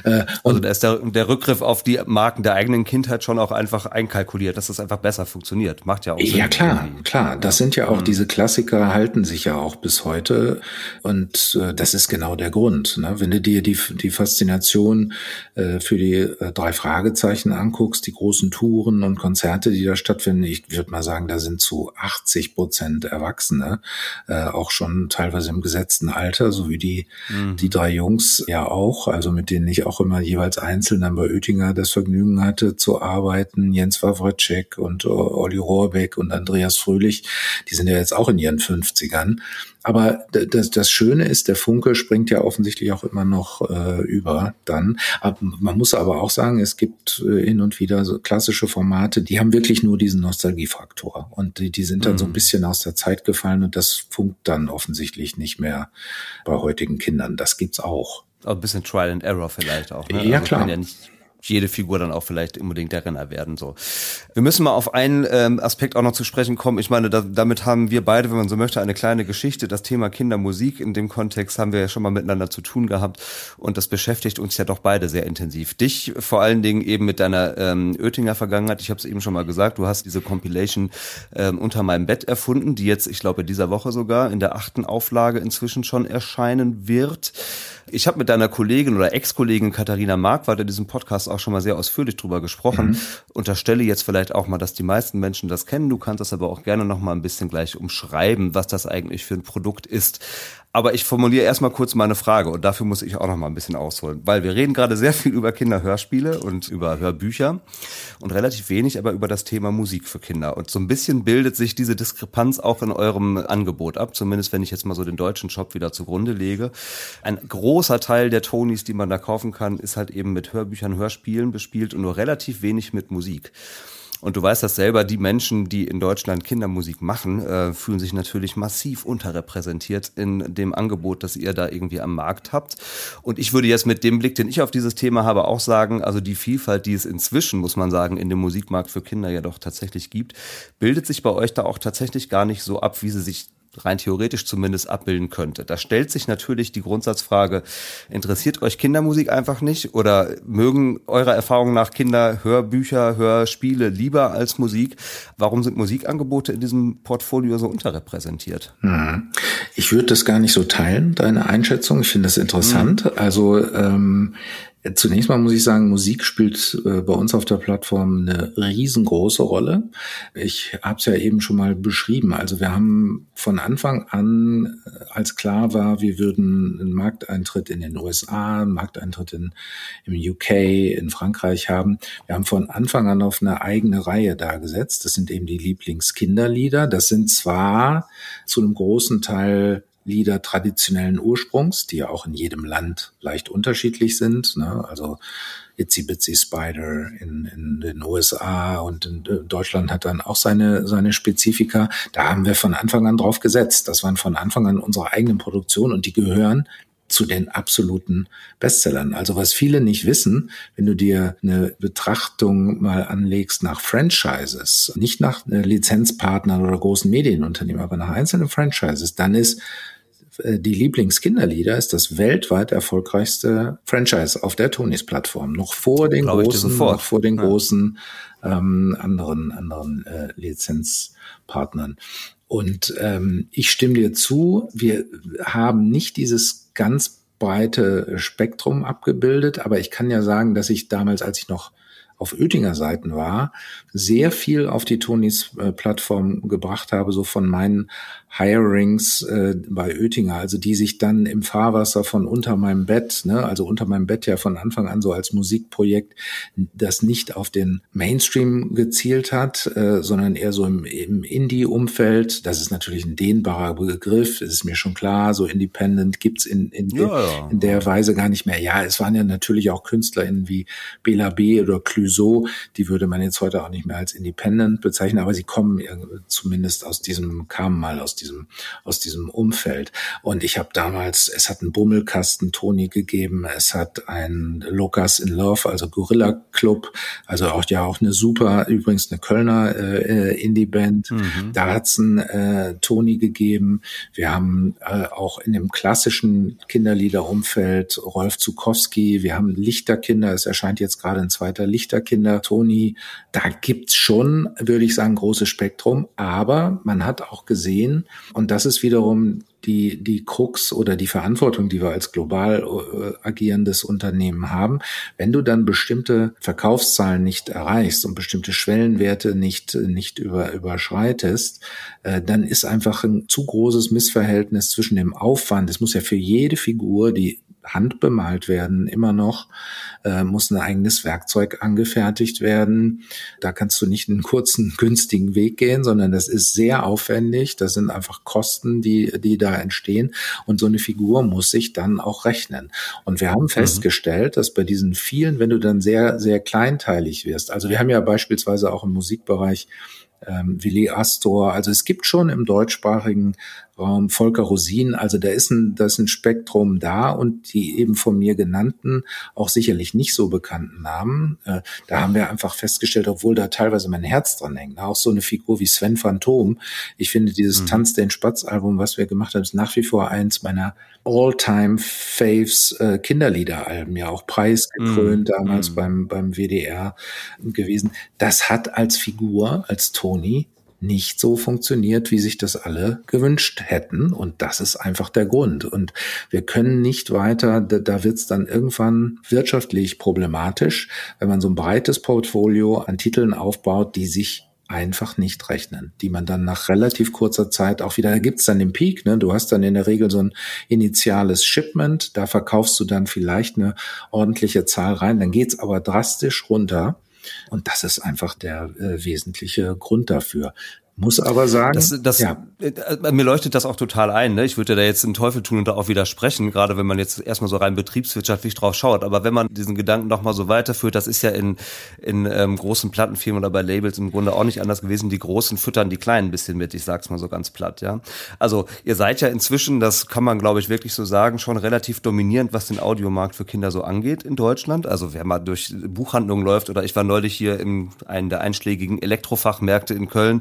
Äh, also da ist der, der Rückgriff auf die Marken der eigenen Kindheit schon auch einfach einkalkuliert, dass das einfach besser funktioniert. Macht ja auch Sinn. Ja klar, irgendwie. klar. Das sind ja auch mhm. diese Klassiker halten sich ja auch bis heute und äh, das ist genau der Grund. Ne? Wenn du dir die, die Faszination äh, für die äh, drei Fragezeichen anguckst, die großen Touren und Konzerte, die da stattfinden, ich würde mal sagen, da sind zu 80 Prozent Erwachsene, äh, auch schon teilweise im gesetzten Alter, so wie die, mhm. die drei Jungs ja auch, also mit den denen ich auch immer jeweils einzeln dann bei Oettinger das Vergnügen hatte zu arbeiten, Jens Wawrczyk und äh, Olli Rohrbeck und Andreas Fröhlich, die sind ja jetzt auch in ihren 50ern. Aber das, das Schöne ist, der Funke springt ja offensichtlich auch immer noch äh, über dann. Aber man muss aber auch sagen, es gibt äh, hin und wieder so klassische Formate, die haben wirklich nur diesen Nostalgiefaktor. Und die, die sind dann mhm. so ein mhm. bisschen aus der Zeit gefallen und das funkt dann offensichtlich nicht mehr bei heutigen Kindern. Das gibt's auch. Ein bisschen Trial and Error vielleicht auch. Ne? Ja, also klar. Ja nicht jede Figur dann auch vielleicht unbedingt der Renner werden. So, wir müssen mal auf einen ähm, Aspekt auch noch zu sprechen kommen. Ich meine, da, damit haben wir beide, wenn man so möchte, eine kleine Geschichte. Das Thema Kindermusik in dem Kontext haben wir ja schon mal miteinander zu tun gehabt und das beschäftigt uns ja doch beide sehr intensiv. Dich vor allen Dingen eben mit deiner ähm, Oettinger Vergangenheit. Ich habe es eben schon mal gesagt. Du hast diese Compilation ähm, unter meinem Bett erfunden, die jetzt, ich glaube, dieser Woche sogar in der achten Auflage inzwischen schon erscheinen wird. Ich habe mit deiner Kollegin oder Ex-Kollegin Katharina Marquardt in diesem Podcast auch schon mal sehr ausführlich drüber gesprochen. Mhm. Unterstelle jetzt vielleicht auch mal, dass die meisten Menschen das kennen. Du kannst das aber auch gerne noch mal ein bisschen gleich umschreiben, was das eigentlich für ein Produkt ist. Aber ich formuliere erstmal kurz meine Frage und dafür muss ich auch noch mal ein bisschen ausholen, weil wir reden gerade sehr viel über Kinderhörspiele und über Hörbücher und relativ wenig aber über das Thema Musik für Kinder. Und so ein bisschen bildet sich diese Diskrepanz auch in eurem Angebot ab, zumindest wenn ich jetzt mal so den deutschen Shop wieder zugrunde lege. Ein großer Teil der Tonys, die man da kaufen kann, ist halt eben mit Hörbüchern, Hörspielen bespielt und nur relativ wenig mit Musik. Und du weißt das selber, die Menschen, die in Deutschland Kindermusik machen, äh, fühlen sich natürlich massiv unterrepräsentiert in dem Angebot, das ihr da irgendwie am Markt habt. Und ich würde jetzt mit dem Blick, den ich auf dieses Thema habe, auch sagen, also die Vielfalt, die es inzwischen, muss man sagen, in dem Musikmarkt für Kinder ja doch tatsächlich gibt, bildet sich bei euch da auch tatsächlich gar nicht so ab, wie sie sich rein theoretisch zumindest abbilden könnte. Da stellt sich natürlich die Grundsatzfrage, interessiert euch Kindermusik einfach nicht oder mögen eurer Erfahrung nach Kinder Hörbücher, Hörspiele lieber als Musik? Warum sind Musikangebote in diesem Portfolio so unterrepräsentiert? Hm. Ich würde das gar nicht so teilen, deine Einschätzung. Ich finde das interessant. Mhm. Also ähm, Zunächst mal muss ich sagen, Musik spielt äh, bei uns auf der Plattform eine riesengroße Rolle. Ich habe es ja eben schon mal beschrieben. Also wir haben von Anfang an, äh, als klar war, wir würden einen Markteintritt in den USA, einen Markteintritt in, im UK, in Frankreich haben, wir haben von Anfang an auf eine eigene Reihe da gesetzt. Das sind eben die Lieblingskinderlieder. Das sind zwar zu einem großen Teil Lieder traditionellen Ursprungs, die ja auch in jedem Land leicht unterschiedlich sind. Ne? Also Itsy Bitsy Spider in, in den USA und in Deutschland hat dann auch seine, seine Spezifika. Da haben wir von Anfang an drauf gesetzt. Das waren von Anfang an unsere eigenen Produktionen und die gehören zu den absoluten Bestsellern. Also was viele nicht wissen, wenn du dir eine Betrachtung mal anlegst nach Franchises, nicht nach Lizenzpartnern oder großen Medienunternehmen, aber nach einzelnen Franchises, dann ist äh, die Lieblingskinderlieder ist das weltweit erfolgreichste Franchise auf der Tonys-Plattform. Noch vor den Glaube großen, noch vor den ja. großen ähm, anderen anderen äh, Lizenzpartnern. Und ähm, ich stimme dir zu. Wir haben nicht dieses ganz breite Spektrum abgebildet, aber ich kann ja sagen, dass ich damals, als ich noch auf Oettinger Seiten war, sehr viel auf die Tonys äh, Plattform gebracht habe, so von meinen Hirings äh, bei Oettinger, also die sich dann im Fahrwasser von unter meinem Bett, ne, also unter meinem Bett ja von Anfang an so als Musikprojekt, das nicht auf den Mainstream gezielt hat, äh, sondern eher so im, im Indie-Umfeld. Das ist natürlich ein dehnbarer Begriff, das ist mir schon klar. So Independent gibt's in, in, ja, ja. in der Weise gar nicht mehr. Ja, es waren ja natürlich auch KünstlerInnen wie Bela B. oder Clouseau, die würde man jetzt heute auch nicht mehr als Independent bezeichnen, aber sie kommen zumindest aus diesem, kamen mal aus diesem diesem, aus diesem Umfeld. Und ich habe damals, es hat einen Bummelkasten Toni gegeben, es hat ein Lucas in Love, also Gorilla Club, also auch ja auch eine super, übrigens eine Kölner äh, Indie-Band. Mhm. Da hat's einen äh, Toni gegeben. Wir haben äh, auch in dem klassischen Kinderliederumfeld Rolf Zukowski, wir haben Lichterkinder, es erscheint jetzt gerade ein zweiter Lichterkinder, Toni. Da gibt's schon, würde ich sagen, großes Spektrum, aber man hat auch gesehen, und das ist wiederum die, die Krux oder die Verantwortung, die wir als global äh, agierendes Unternehmen haben. Wenn du dann bestimmte Verkaufszahlen nicht erreichst und bestimmte Schwellenwerte nicht, nicht über, überschreitest, äh, dann ist einfach ein zu großes Missverhältnis zwischen dem Aufwand. Es muss ja für jede Figur, die handbemalt werden, immer noch, äh, muss ein eigenes Werkzeug angefertigt werden. Da kannst du nicht einen kurzen, günstigen Weg gehen, sondern das ist sehr aufwendig. Das sind einfach Kosten, die, die da entstehen. Und so eine Figur muss sich dann auch rechnen. Und wir haben mhm. festgestellt, dass bei diesen vielen, wenn du dann sehr, sehr kleinteilig wirst, also wir haben ja beispielsweise auch im Musikbereich ähm, Willi Astor. Also es gibt schon im deutschsprachigen Raum Volker Rosin. Also da ist ein, da ist ein Spektrum da und die eben von mir genannten, auch sicherlich nicht so bekannten Namen. Äh, da haben wir einfach festgestellt, obwohl da teilweise mein Herz dran hängt. Auch so eine Figur wie Sven Phantom. Ich finde dieses mhm. Tanz den Spatz Album, was wir gemacht haben, ist nach wie vor eins meiner All-Time Faves äh, Kinderliederalben, ja auch preisgekrönt mm, damals mm. beim, beim WDR gewesen. Das hat als Figur, als Toni nicht so funktioniert, wie sich das alle gewünscht hätten. Und das ist einfach der Grund. Und wir können nicht weiter, da, da wird es dann irgendwann wirtschaftlich problematisch, wenn man so ein breites Portfolio an Titeln aufbaut, die sich einfach nicht rechnen, die man dann nach relativ kurzer Zeit auch wieder, da gibt's dann den Peak, ne? du hast dann in der Regel so ein initiales Shipment, da verkaufst du dann vielleicht eine ordentliche Zahl rein, dann geht's aber drastisch runter. Und das ist einfach der äh, wesentliche Grund dafür. Muss aber sagen, das, das, ja. Äh, mir leuchtet das auch total ein. Ne? Ich würde da jetzt den Teufel tun und da auch widersprechen, gerade wenn man jetzt erstmal so rein betriebswirtschaftlich drauf schaut. Aber wenn man diesen Gedanken nochmal so weiterführt, das ist ja in, in ähm, großen Plattenfirmen oder bei Labels im Grunde auch nicht anders gewesen. Die Großen füttern die Kleinen ein bisschen mit, ich sag's mal so ganz platt. ja. Also ihr seid ja inzwischen, das kann man glaube ich wirklich so sagen, schon relativ dominierend, was den Audiomarkt für Kinder so angeht in Deutschland. Also wer mal durch Buchhandlungen läuft oder ich war neulich hier in einem der einschlägigen Elektrofachmärkte in Köln,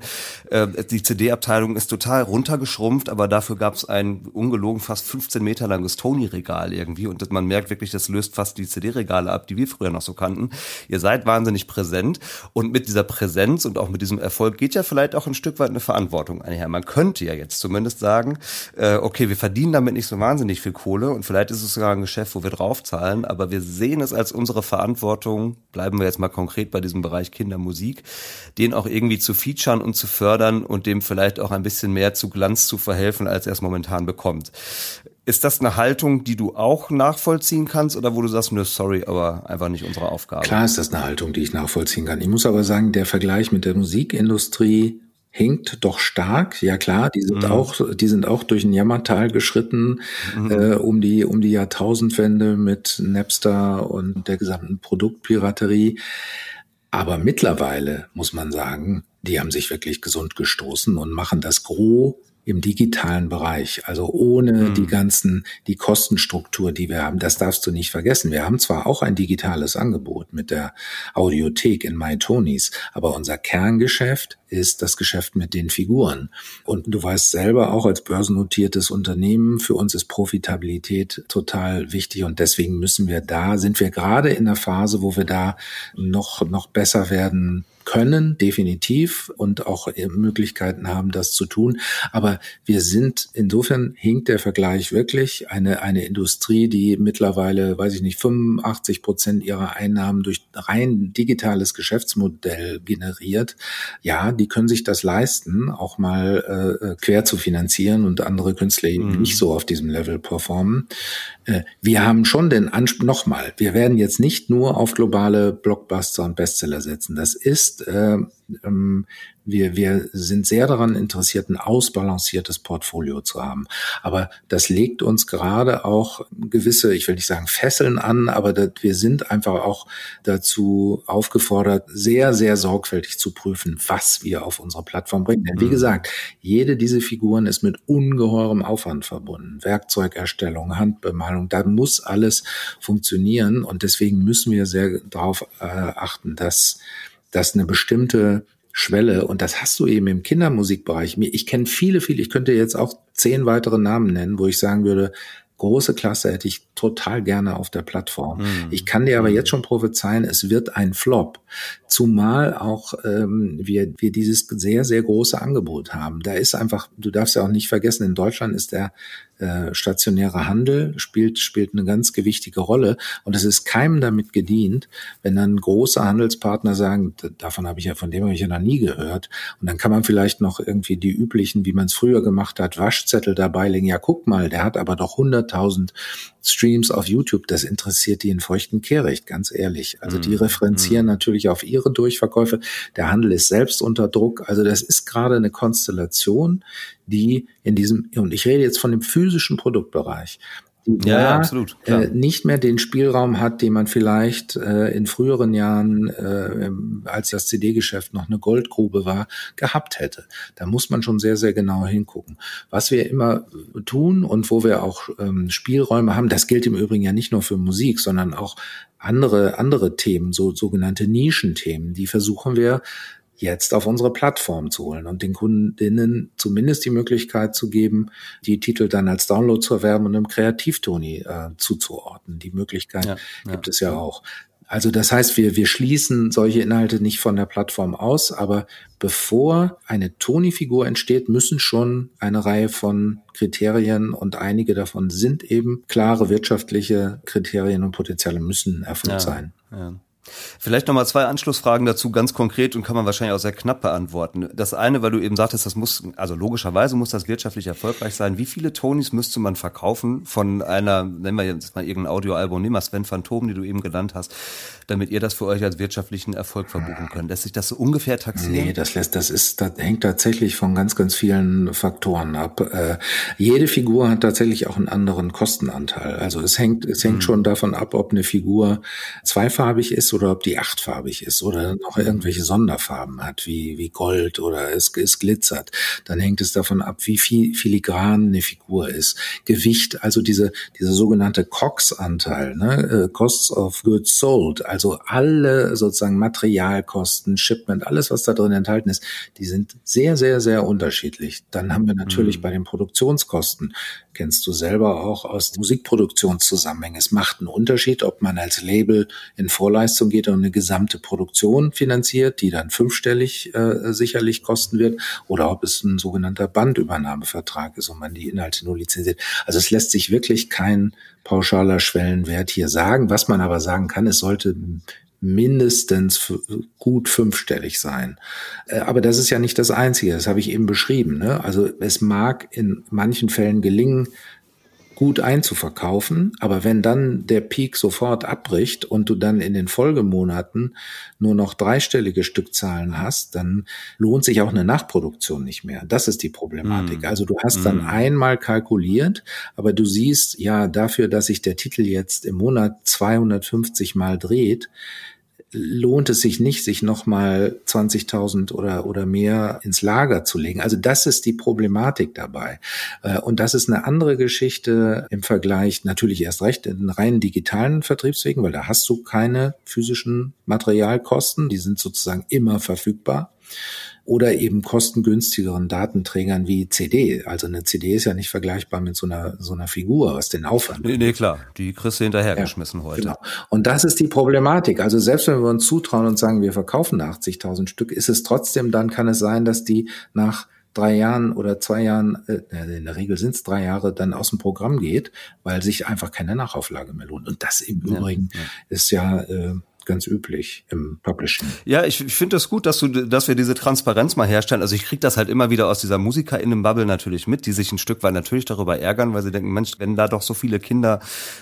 äh, die CD-Abteilung ist total runtergeschrumpft, aber dafür gab es ein ungelogen fast 15 Meter langes Tony-Regal irgendwie und man merkt wirklich, das löst fast die CD-Regale ab, die wir früher noch so kannten. Ihr seid wahnsinnig präsent und mit dieser Präsenz und auch mit diesem Erfolg geht ja vielleicht auch ein Stück weit eine Verantwortung einher. Man könnte ja jetzt zumindest sagen, äh, okay, wir verdienen damit nicht so wahnsinnig viel Kohle und vielleicht ist es sogar ein Geschäft, wo wir draufzahlen, aber wir sehen es als unsere Verantwortung, bleiben wir jetzt mal konkret bei diesem Bereich Kindermusik, den auch irgendwie zu featuren und zu fördern fördern und dem vielleicht auch ein bisschen mehr zu Glanz zu verhelfen, als er es momentan bekommt. Ist das eine Haltung, die du auch nachvollziehen kannst oder wo du sagst, nö, sorry, aber einfach nicht unsere Aufgabe? Klar ist das eine Haltung, die ich nachvollziehen kann. Ich muss aber sagen, der Vergleich mit der Musikindustrie hinkt doch stark. Ja klar, die sind mhm. auch, die sind auch durch ein Jammertal geschritten mhm. äh, um die um die Jahrtausendwende mit Napster und der gesamten Produktpiraterie. Aber mittlerweile muss man sagen, die haben sich wirklich gesund gestoßen und machen das Gros im digitalen Bereich, also ohne mhm. die ganzen, die Kostenstruktur, die wir haben, das darfst du nicht vergessen. Wir haben zwar auch ein digitales Angebot mit der Audiothek in MyTonies, aber unser Kerngeschäft ist das Geschäft mit den Figuren. Und du weißt selber auch als börsennotiertes Unternehmen, für uns ist Profitabilität total wichtig und deswegen müssen wir da, sind wir gerade in der Phase, wo wir da noch, noch besser werden können, definitiv, und auch Möglichkeiten haben, das zu tun. Aber wir sind, insofern hinkt der Vergleich wirklich eine, eine Industrie, die mittlerweile, weiß ich nicht, 85 Prozent ihrer Einnahmen durch rein digitales Geschäftsmodell generiert. Ja, die können sich das leisten, auch mal äh, quer zu finanzieren und andere Künstler eben mhm. nicht so auf diesem Level performen. Äh, wir haben schon den Anspruch, nochmal, wir werden jetzt nicht nur auf globale Blockbuster und Bestseller setzen. Das ist äh, ähm, wir, wir sind sehr daran interessiert, ein ausbalanciertes Portfolio zu haben. Aber das legt uns gerade auch gewisse, ich will nicht sagen Fesseln an, aber das, wir sind einfach auch dazu aufgefordert, sehr, sehr sorgfältig zu prüfen, was wir auf unsere Plattform bringen. Denn wie mhm. gesagt, jede dieser Figuren ist mit ungeheurem Aufwand verbunden. Werkzeugerstellung, Handbemalung, da muss alles funktionieren. Und deswegen müssen wir sehr darauf äh, achten, dass dass eine bestimmte Schwelle, und das hast du eben im Kindermusikbereich. Ich kenne viele, viele, ich könnte jetzt auch zehn weitere Namen nennen, wo ich sagen würde, große Klasse hätte ich total gerne auf der Plattform. Mhm. Ich kann dir aber mhm. jetzt schon prophezeien, es wird ein Flop. Zumal auch ähm, wir, wir dieses sehr, sehr große Angebot haben. Da ist einfach, du darfst ja auch nicht vergessen, in Deutschland ist der äh, stationärer Handel spielt, spielt eine ganz gewichtige Rolle. Und es ist keinem damit gedient, wenn dann große Handelspartner sagen, davon habe ich ja, von dem habe ich ja noch nie gehört. Und dann kann man vielleicht noch irgendwie die üblichen, wie man es früher gemacht hat, Waschzettel dabei legen. Ja, guck mal, der hat aber doch 100.000 Streams auf YouTube. Das interessiert die in feuchten Kehricht, ganz ehrlich. Also die mhm. referenzieren mm. natürlich auf ihre Durchverkäufe. Der Handel ist selbst unter Druck. Also das ist gerade eine Konstellation, die in diesem, und ich rede jetzt von dem physischen Produktbereich, ja, ja, absolut. Äh, nicht mehr den Spielraum hat, den man vielleicht äh, in früheren Jahren, äh, als das CD-Geschäft noch eine Goldgrube war, gehabt hätte. Da muss man schon sehr, sehr genau hingucken. Was wir immer tun und wo wir auch ähm, Spielräume haben, das gilt im Übrigen ja nicht nur für Musik, sondern auch andere, andere Themen, so sogenannte Nischenthemen, die versuchen wir jetzt auf unsere Plattform zu holen und den Kundinnen zumindest die Möglichkeit zu geben, die Titel dann als Download zu erwerben und einem Kreativtoni äh, zuzuordnen. Die Möglichkeit ja, gibt ja. es ja auch. Also das heißt, wir, wir schließen solche Inhalte nicht von der Plattform aus, aber bevor eine Toni-Figur entsteht, müssen schon eine Reihe von Kriterien und einige davon sind eben klare wirtschaftliche Kriterien und Potenziale müssen erfüllt ja, sein. Ja. Vielleicht nochmal zwei Anschlussfragen dazu, ganz konkret und kann man wahrscheinlich auch sehr knapp beantworten. Das eine, weil du eben sagtest, das muss, also logischerweise muss das wirtschaftlich erfolgreich sein. Wie viele Tonys müsste man verkaufen von einer, nennen wir jetzt mal irgendein Audioalbum, nehmen wir Sven Phantom, die du eben genannt hast, damit ihr das für euch als wirtschaftlichen Erfolg verbuchen könnt? Lässt sich das so ungefähr taxieren? Nee, das lässt, das ist, das hängt tatsächlich von ganz, ganz vielen Faktoren ab. Äh, jede Figur hat tatsächlich auch einen anderen Kostenanteil. Also es hängt, es hängt mhm. schon davon ab, ob eine Figur zweifarbig ist oder ob die achtfarbig ist oder noch irgendwelche Sonderfarben hat, wie, wie Gold oder es, es glitzert. Dann hängt es davon ab, wie viel filigran eine Figur ist. Gewicht, also diese, dieser sogenannte COX-Anteil, ne? Äh, Costs of Goods Sold, also alle sozusagen Materialkosten, Shipment, alles, was da drin enthalten ist, die sind sehr, sehr, sehr unterschiedlich. Dann haben wir natürlich mhm. bei den Produktionskosten, kennst du selber auch aus Musikproduktionszusammenhängen. Es macht einen Unterschied, ob man als Label in Vorleistung geht und eine gesamte Produktion finanziert, die dann fünfstellig äh, sicherlich kosten wird, oder ob es ein sogenannter Bandübernahmevertrag ist und man die Inhalte nur lizenziert. Also es lässt sich wirklich kein pauschaler Schwellenwert hier sagen. Was man aber sagen kann, es sollte mindestens gut fünfstellig sein. Äh, aber das ist ja nicht das Einzige, das habe ich eben beschrieben. Ne? Also es mag in manchen Fällen gelingen, gut einzuverkaufen. Aber wenn dann der Peak sofort abbricht und du dann in den Folgemonaten nur noch dreistellige Stückzahlen hast, dann lohnt sich auch eine Nachproduktion nicht mehr. Das ist die Problematik. Mm. Also du hast mm. dann einmal kalkuliert, aber du siehst, ja, dafür, dass sich der Titel jetzt im Monat 250 Mal dreht, lohnt es sich nicht, sich nochmal 20.000 oder, oder mehr ins Lager zu legen. Also das ist die Problematik dabei. Äh, und das ist eine andere Geschichte im Vergleich natürlich erst recht in rein digitalen Vertriebswegen, weil da hast du keine physischen Materialkosten. Die sind sozusagen immer verfügbar oder eben kostengünstigeren Datenträgern wie CD. Also eine CD ist ja nicht vergleichbar mit so einer, so einer Figur, was den Aufwand. Nee, nee klar, die kriegst du hinterhergeschmissen ja, heute. Genau. Und das ist die Problematik. Also selbst wenn wir uns zutrauen und sagen, wir verkaufen 80.000 Stück, ist es trotzdem, dann kann es sein, dass die nach drei Jahren oder zwei Jahren, äh, in der Regel sind es drei Jahre, dann aus dem Programm geht, weil sich einfach keine Nachauflage mehr lohnt. Und das im ja, Übrigen ja. ist ja äh, ganz üblich im Publishing. Ja, ich, ich finde das gut, dass du, dass wir diese Transparenz mal herstellen. Also ich kriege das halt immer wieder aus dieser MusikerInnen-Bubble natürlich mit, die sich ein Stück weit natürlich darüber ärgern, weil sie denken, Mensch, wenn da doch so viele Kinder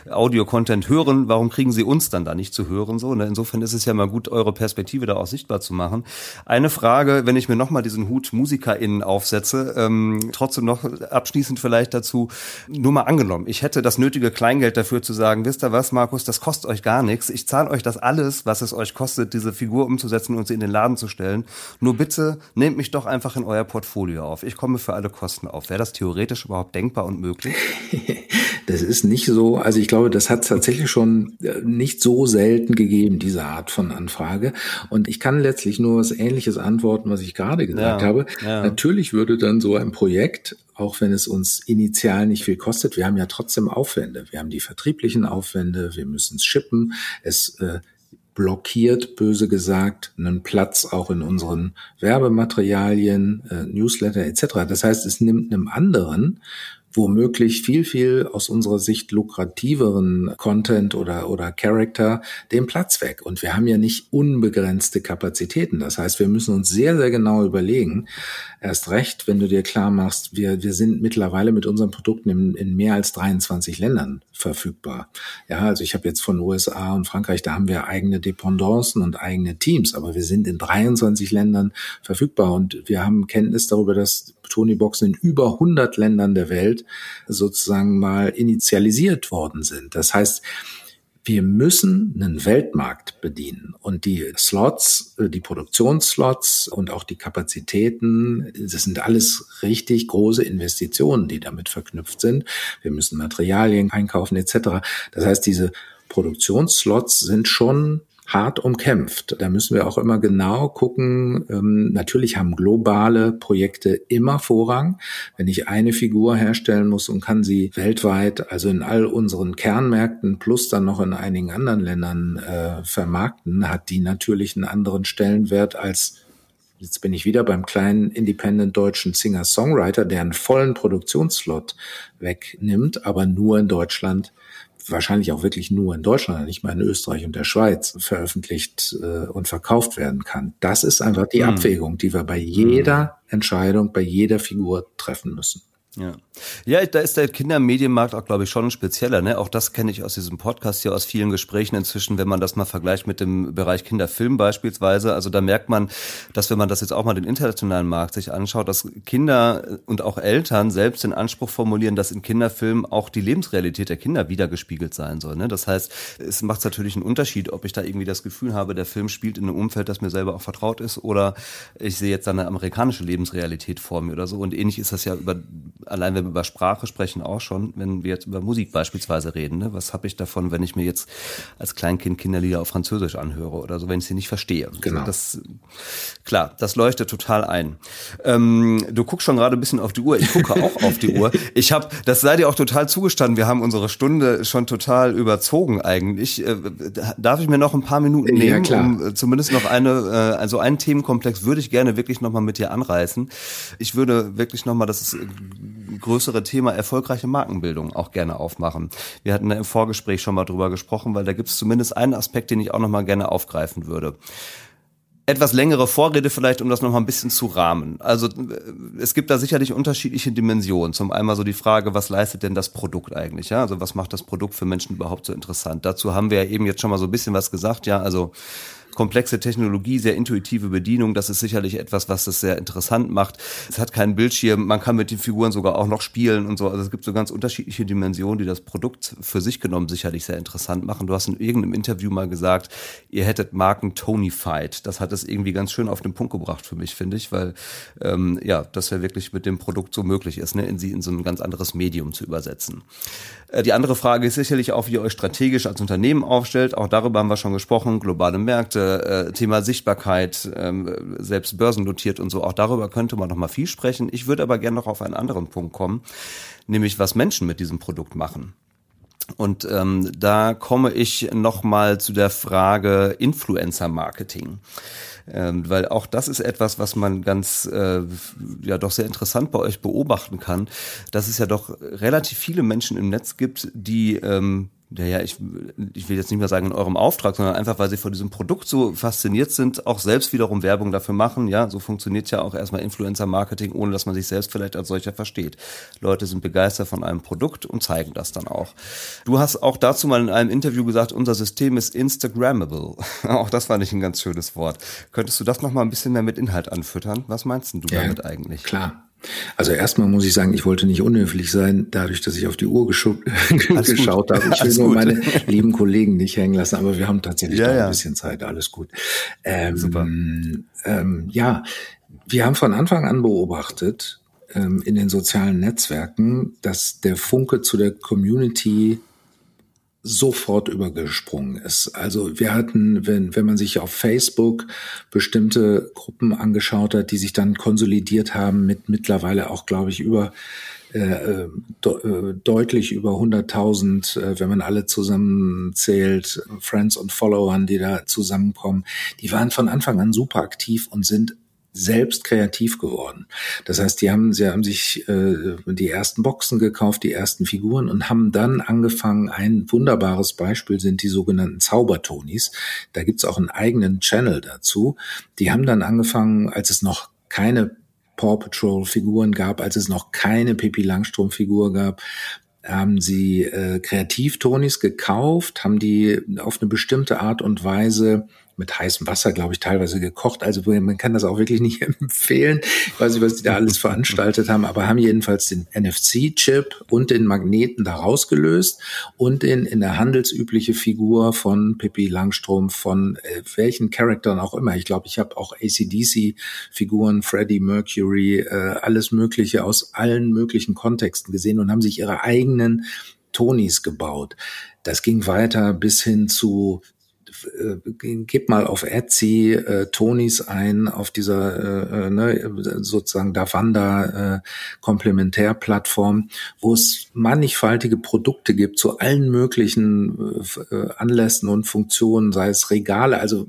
Audio-Content hören, warum kriegen sie uns dann da nicht zu hören? So, ne? Insofern ist es ja mal gut, eure Perspektive da auch sichtbar zu machen. Eine Frage, wenn ich mir nochmal diesen Hut MusikerInnen aufsetze, ähm, trotzdem noch abschließend vielleicht dazu, nur mal angenommen, ich hätte das nötige Kleingeld dafür zu sagen, wisst ihr was, Markus, das kostet euch gar nichts, ich zahle euch das alles ist, was es euch kostet, diese Figur umzusetzen und sie in den Laden zu stellen. Nur bitte nehmt mich doch einfach in euer Portfolio auf. Ich komme für alle Kosten auf. Wäre das theoretisch überhaupt denkbar und möglich? Das ist nicht so, also ich glaube, das hat tatsächlich schon äh, nicht so selten gegeben, diese Art von Anfrage. Und ich kann letztlich nur was Ähnliches antworten, was ich gerade gesagt ja, habe. Ja. Natürlich würde dann so ein Projekt auch wenn es uns initial nicht viel kostet, wir haben ja trotzdem Aufwände. Wir haben die vertrieblichen Aufwände, wir müssen es shippen, es äh, blockiert, böse gesagt, einen Platz auch in unseren Werbematerialien, äh, Newsletter etc. Das heißt, es nimmt einem anderen womöglich viel, viel aus unserer Sicht lukrativeren Content oder, oder Character den Platz weg. Und wir haben ja nicht unbegrenzte Kapazitäten. Das heißt, wir müssen uns sehr, sehr genau überlegen, erst recht, wenn du dir klar machst, wir, wir sind mittlerweile mit unseren Produkten in, in mehr als 23 Ländern verfügbar. Ja, also ich habe jetzt von USA und Frankreich, da haben wir eigene Dependancen und eigene Teams, aber wir sind in 23 Ländern verfügbar und wir haben Kenntnis darüber, dass Tony Boxen in über 100 Ländern der Welt sozusagen mal initialisiert worden sind. Das heißt, wir müssen einen Weltmarkt bedienen und die Slots, äh, die Produktionsslots und auch die Kapazitäten, das sind alles richtig große Investitionen, die damit verknüpft sind. Wir müssen Materialien einkaufen etc. Das heißt, diese Produktionsslots sind schon hart umkämpft. Da müssen wir auch immer genau gucken. Ähm, natürlich haben globale Projekte immer Vorrang. Wenn ich eine Figur herstellen muss und kann sie weltweit, also in all unseren Kernmärkten plus dann noch in einigen anderen Ländern äh, vermarkten, hat die natürlich einen anderen Stellenwert als Jetzt bin ich wieder beim kleinen independent deutschen Singer-Songwriter, der einen vollen Produktionsslot wegnimmt, aber nur in Deutschland wahrscheinlich auch wirklich nur in Deutschland, nicht mal in Österreich und der Schweiz veröffentlicht äh, und verkauft werden kann. Das ist einfach die mhm. Abwägung, die wir bei jeder mhm. Entscheidung, bei jeder Figur treffen müssen. Ja. ja, da ist der Kindermedienmarkt auch, glaube ich, schon spezieller. Ne? Auch das kenne ich aus diesem Podcast hier, aus vielen Gesprächen inzwischen, wenn man das mal vergleicht mit dem Bereich Kinderfilm beispielsweise. Also da merkt man, dass wenn man das jetzt auch mal den internationalen Markt sich anschaut, dass Kinder und auch Eltern selbst den Anspruch formulieren, dass in Kinderfilmen auch die Lebensrealität der Kinder wiedergespiegelt sein soll. Ne? Das heißt, es macht natürlich einen Unterschied, ob ich da irgendwie das Gefühl habe, der Film spielt in einem Umfeld, das mir selber auch vertraut ist, oder ich sehe jetzt eine amerikanische Lebensrealität vor mir oder so. Und ähnlich ist das ja über allein wenn wir über Sprache sprechen, auch schon, wenn wir jetzt über Musik beispielsweise reden. Ne? Was habe ich davon, wenn ich mir jetzt als Kleinkind Kinderlieder auf Französisch anhöre oder so, wenn ich sie nicht verstehe? Genau. Also das, klar, das leuchtet total ein. Ähm, du guckst schon gerade ein bisschen auf die Uhr. Ich gucke auch auf die Uhr. Ich habe, das sei dir auch total zugestanden. Wir haben unsere Stunde schon total überzogen eigentlich. Äh, darf ich mir noch ein paar Minuten ja, nehmen, klar. um äh, zumindest noch eine, äh, also einen Themenkomplex würde ich gerne wirklich noch mal mit dir anreißen. Ich würde wirklich noch mal, das ist größere Thema erfolgreiche Markenbildung auch gerne aufmachen. Wir hatten im Vorgespräch schon mal drüber gesprochen, weil da gibt es zumindest einen Aspekt, den ich auch noch mal gerne aufgreifen würde etwas längere Vorrede vielleicht, um das noch mal ein bisschen zu rahmen. Also es gibt da sicherlich unterschiedliche Dimensionen. Zum einen so die Frage, was leistet denn das Produkt eigentlich? Ja, also was macht das Produkt für Menschen überhaupt so interessant? Dazu haben wir ja eben jetzt schon mal so ein bisschen was gesagt. Ja, also komplexe Technologie, sehr intuitive Bedienung. Das ist sicherlich etwas, was es sehr interessant macht. Es hat keinen Bildschirm, man kann mit den Figuren sogar auch noch spielen und so. Also es gibt so ganz unterschiedliche Dimensionen, die das Produkt für sich genommen sicherlich sehr interessant machen. Du hast in irgendeinem Interview mal gesagt, ihr hättet Marken Tonyfied. Das hat es irgendwie ganz schön auf den Punkt gebracht für mich, finde ich, weil ähm, ja, das ja wirklich mit dem Produkt so möglich ist, ne, in sie in so ein ganz anderes Medium zu übersetzen. Äh, die andere Frage ist sicherlich auch, wie ihr euch strategisch als Unternehmen aufstellt. Auch darüber haben wir schon gesprochen. Globale Märkte, äh, Thema Sichtbarkeit, ähm, selbst börsennotiert und so. Auch darüber könnte man noch mal viel sprechen. Ich würde aber gerne noch auf einen anderen Punkt kommen, nämlich was Menschen mit diesem Produkt machen. Und ähm, da komme ich noch mal zu der Frage Influencer-Marketing ähm, weil auch das ist etwas, was man ganz äh, ja doch sehr interessant bei euch beobachten kann, dass es ja doch relativ viele Menschen im Netz gibt, die ähm, ja, ja, ich, ich will jetzt nicht mehr sagen in eurem Auftrag, sondern einfach, weil sie vor diesem Produkt so fasziniert sind, auch selbst wiederum Werbung dafür machen. Ja, so funktioniert ja auch erstmal Influencer-Marketing, ohne dass man sich selbst vielleicht als solcher versteht. Leute sind begeistert von einem Produkt und zeigen das dann auch. Du hast auch dazu mal in einem Interview gesagt, unser System ist Instagrammable. auch das fand ich ein ganz schönes Wort. Könntest du das noch mal ein bisschen mehr mit Inhalt anfüttern? Was meinst du ja, damit eigentlich? Klar. Also erstmal muss ich sagen, ich wollte nicht unhöflich sein, dadurch, dass ich auf die Uhr geschaut habe. Ich will nur gut. meine lieben Kollegen nicht hängen lassen, aber wir haben tatsächlich ja, ja. ein bisschen Zeit. Alles gut. Ähm, Super. Ähm, ja, wir haben von Anfang an beobachtet ähm, in den sozialen Netzwerken, dass der Funke zu der Community sofort übergesprungen ist. Also wir hatten, wenn, wenn man sich auf Facebook bestimmte Gruppen angeschaut hat, die sich dann konsolidiert haben mit mittlerweile auch, glaube ich, über äh, äh de äh, deutlich über 100.000, äh, wenn man alle zusammenzählt, Friends und Followern, die da zusammenkommen, die waren von Anfang an super aktiv und sind selbst kreativ geworden. Das heißt, die haben, sie haben sich äh, die ersten Boxen gekauft, die ersten Figuren und haben dann angefangen, ein wunderbares Beispiel sind die sogenannten Zaubertonis. Da gibt's auch einen eigenen Channel dazu. Die haben dann angefangen, als es noch keine Paw Patrol Figuren gab, als es noch keine Pippi Langstrom Figur gab, haben sie äh, Kreativtonis gekauft, haben die auf eine bestimmte Art und Weise mit heißem Wasser, glaube ich, teilweise gekocht. Also man kann das auch wirklich nicht empfehlen. Ich weiß nicht, was die da alles veranstaltet haben, aber haben jedenfalls den NFC-Chip und den Magneten da rausgelöst und den in der handelsübliche Figur von Pippi Langstrom, von äh, welchen Charaktern auch immer. Ich glaube, ich habe auch ACDC-Figuren, Freddie Mercury, äh, alles Mögliche aus allen möglichen Kontexten gesehen und haben sich ihre eigenen Tonis gebaut. Das ging weiter bis hin zu gib mal auf Etsy äh, Tonis ein, auf dieser äh, äh, ne, sozusagen Davanda äh, Komplementärplattform, wo es mannigfaltige Produkte gibt zu allen möglichen äh, Anlässen und Funktionen, sei es Regale, also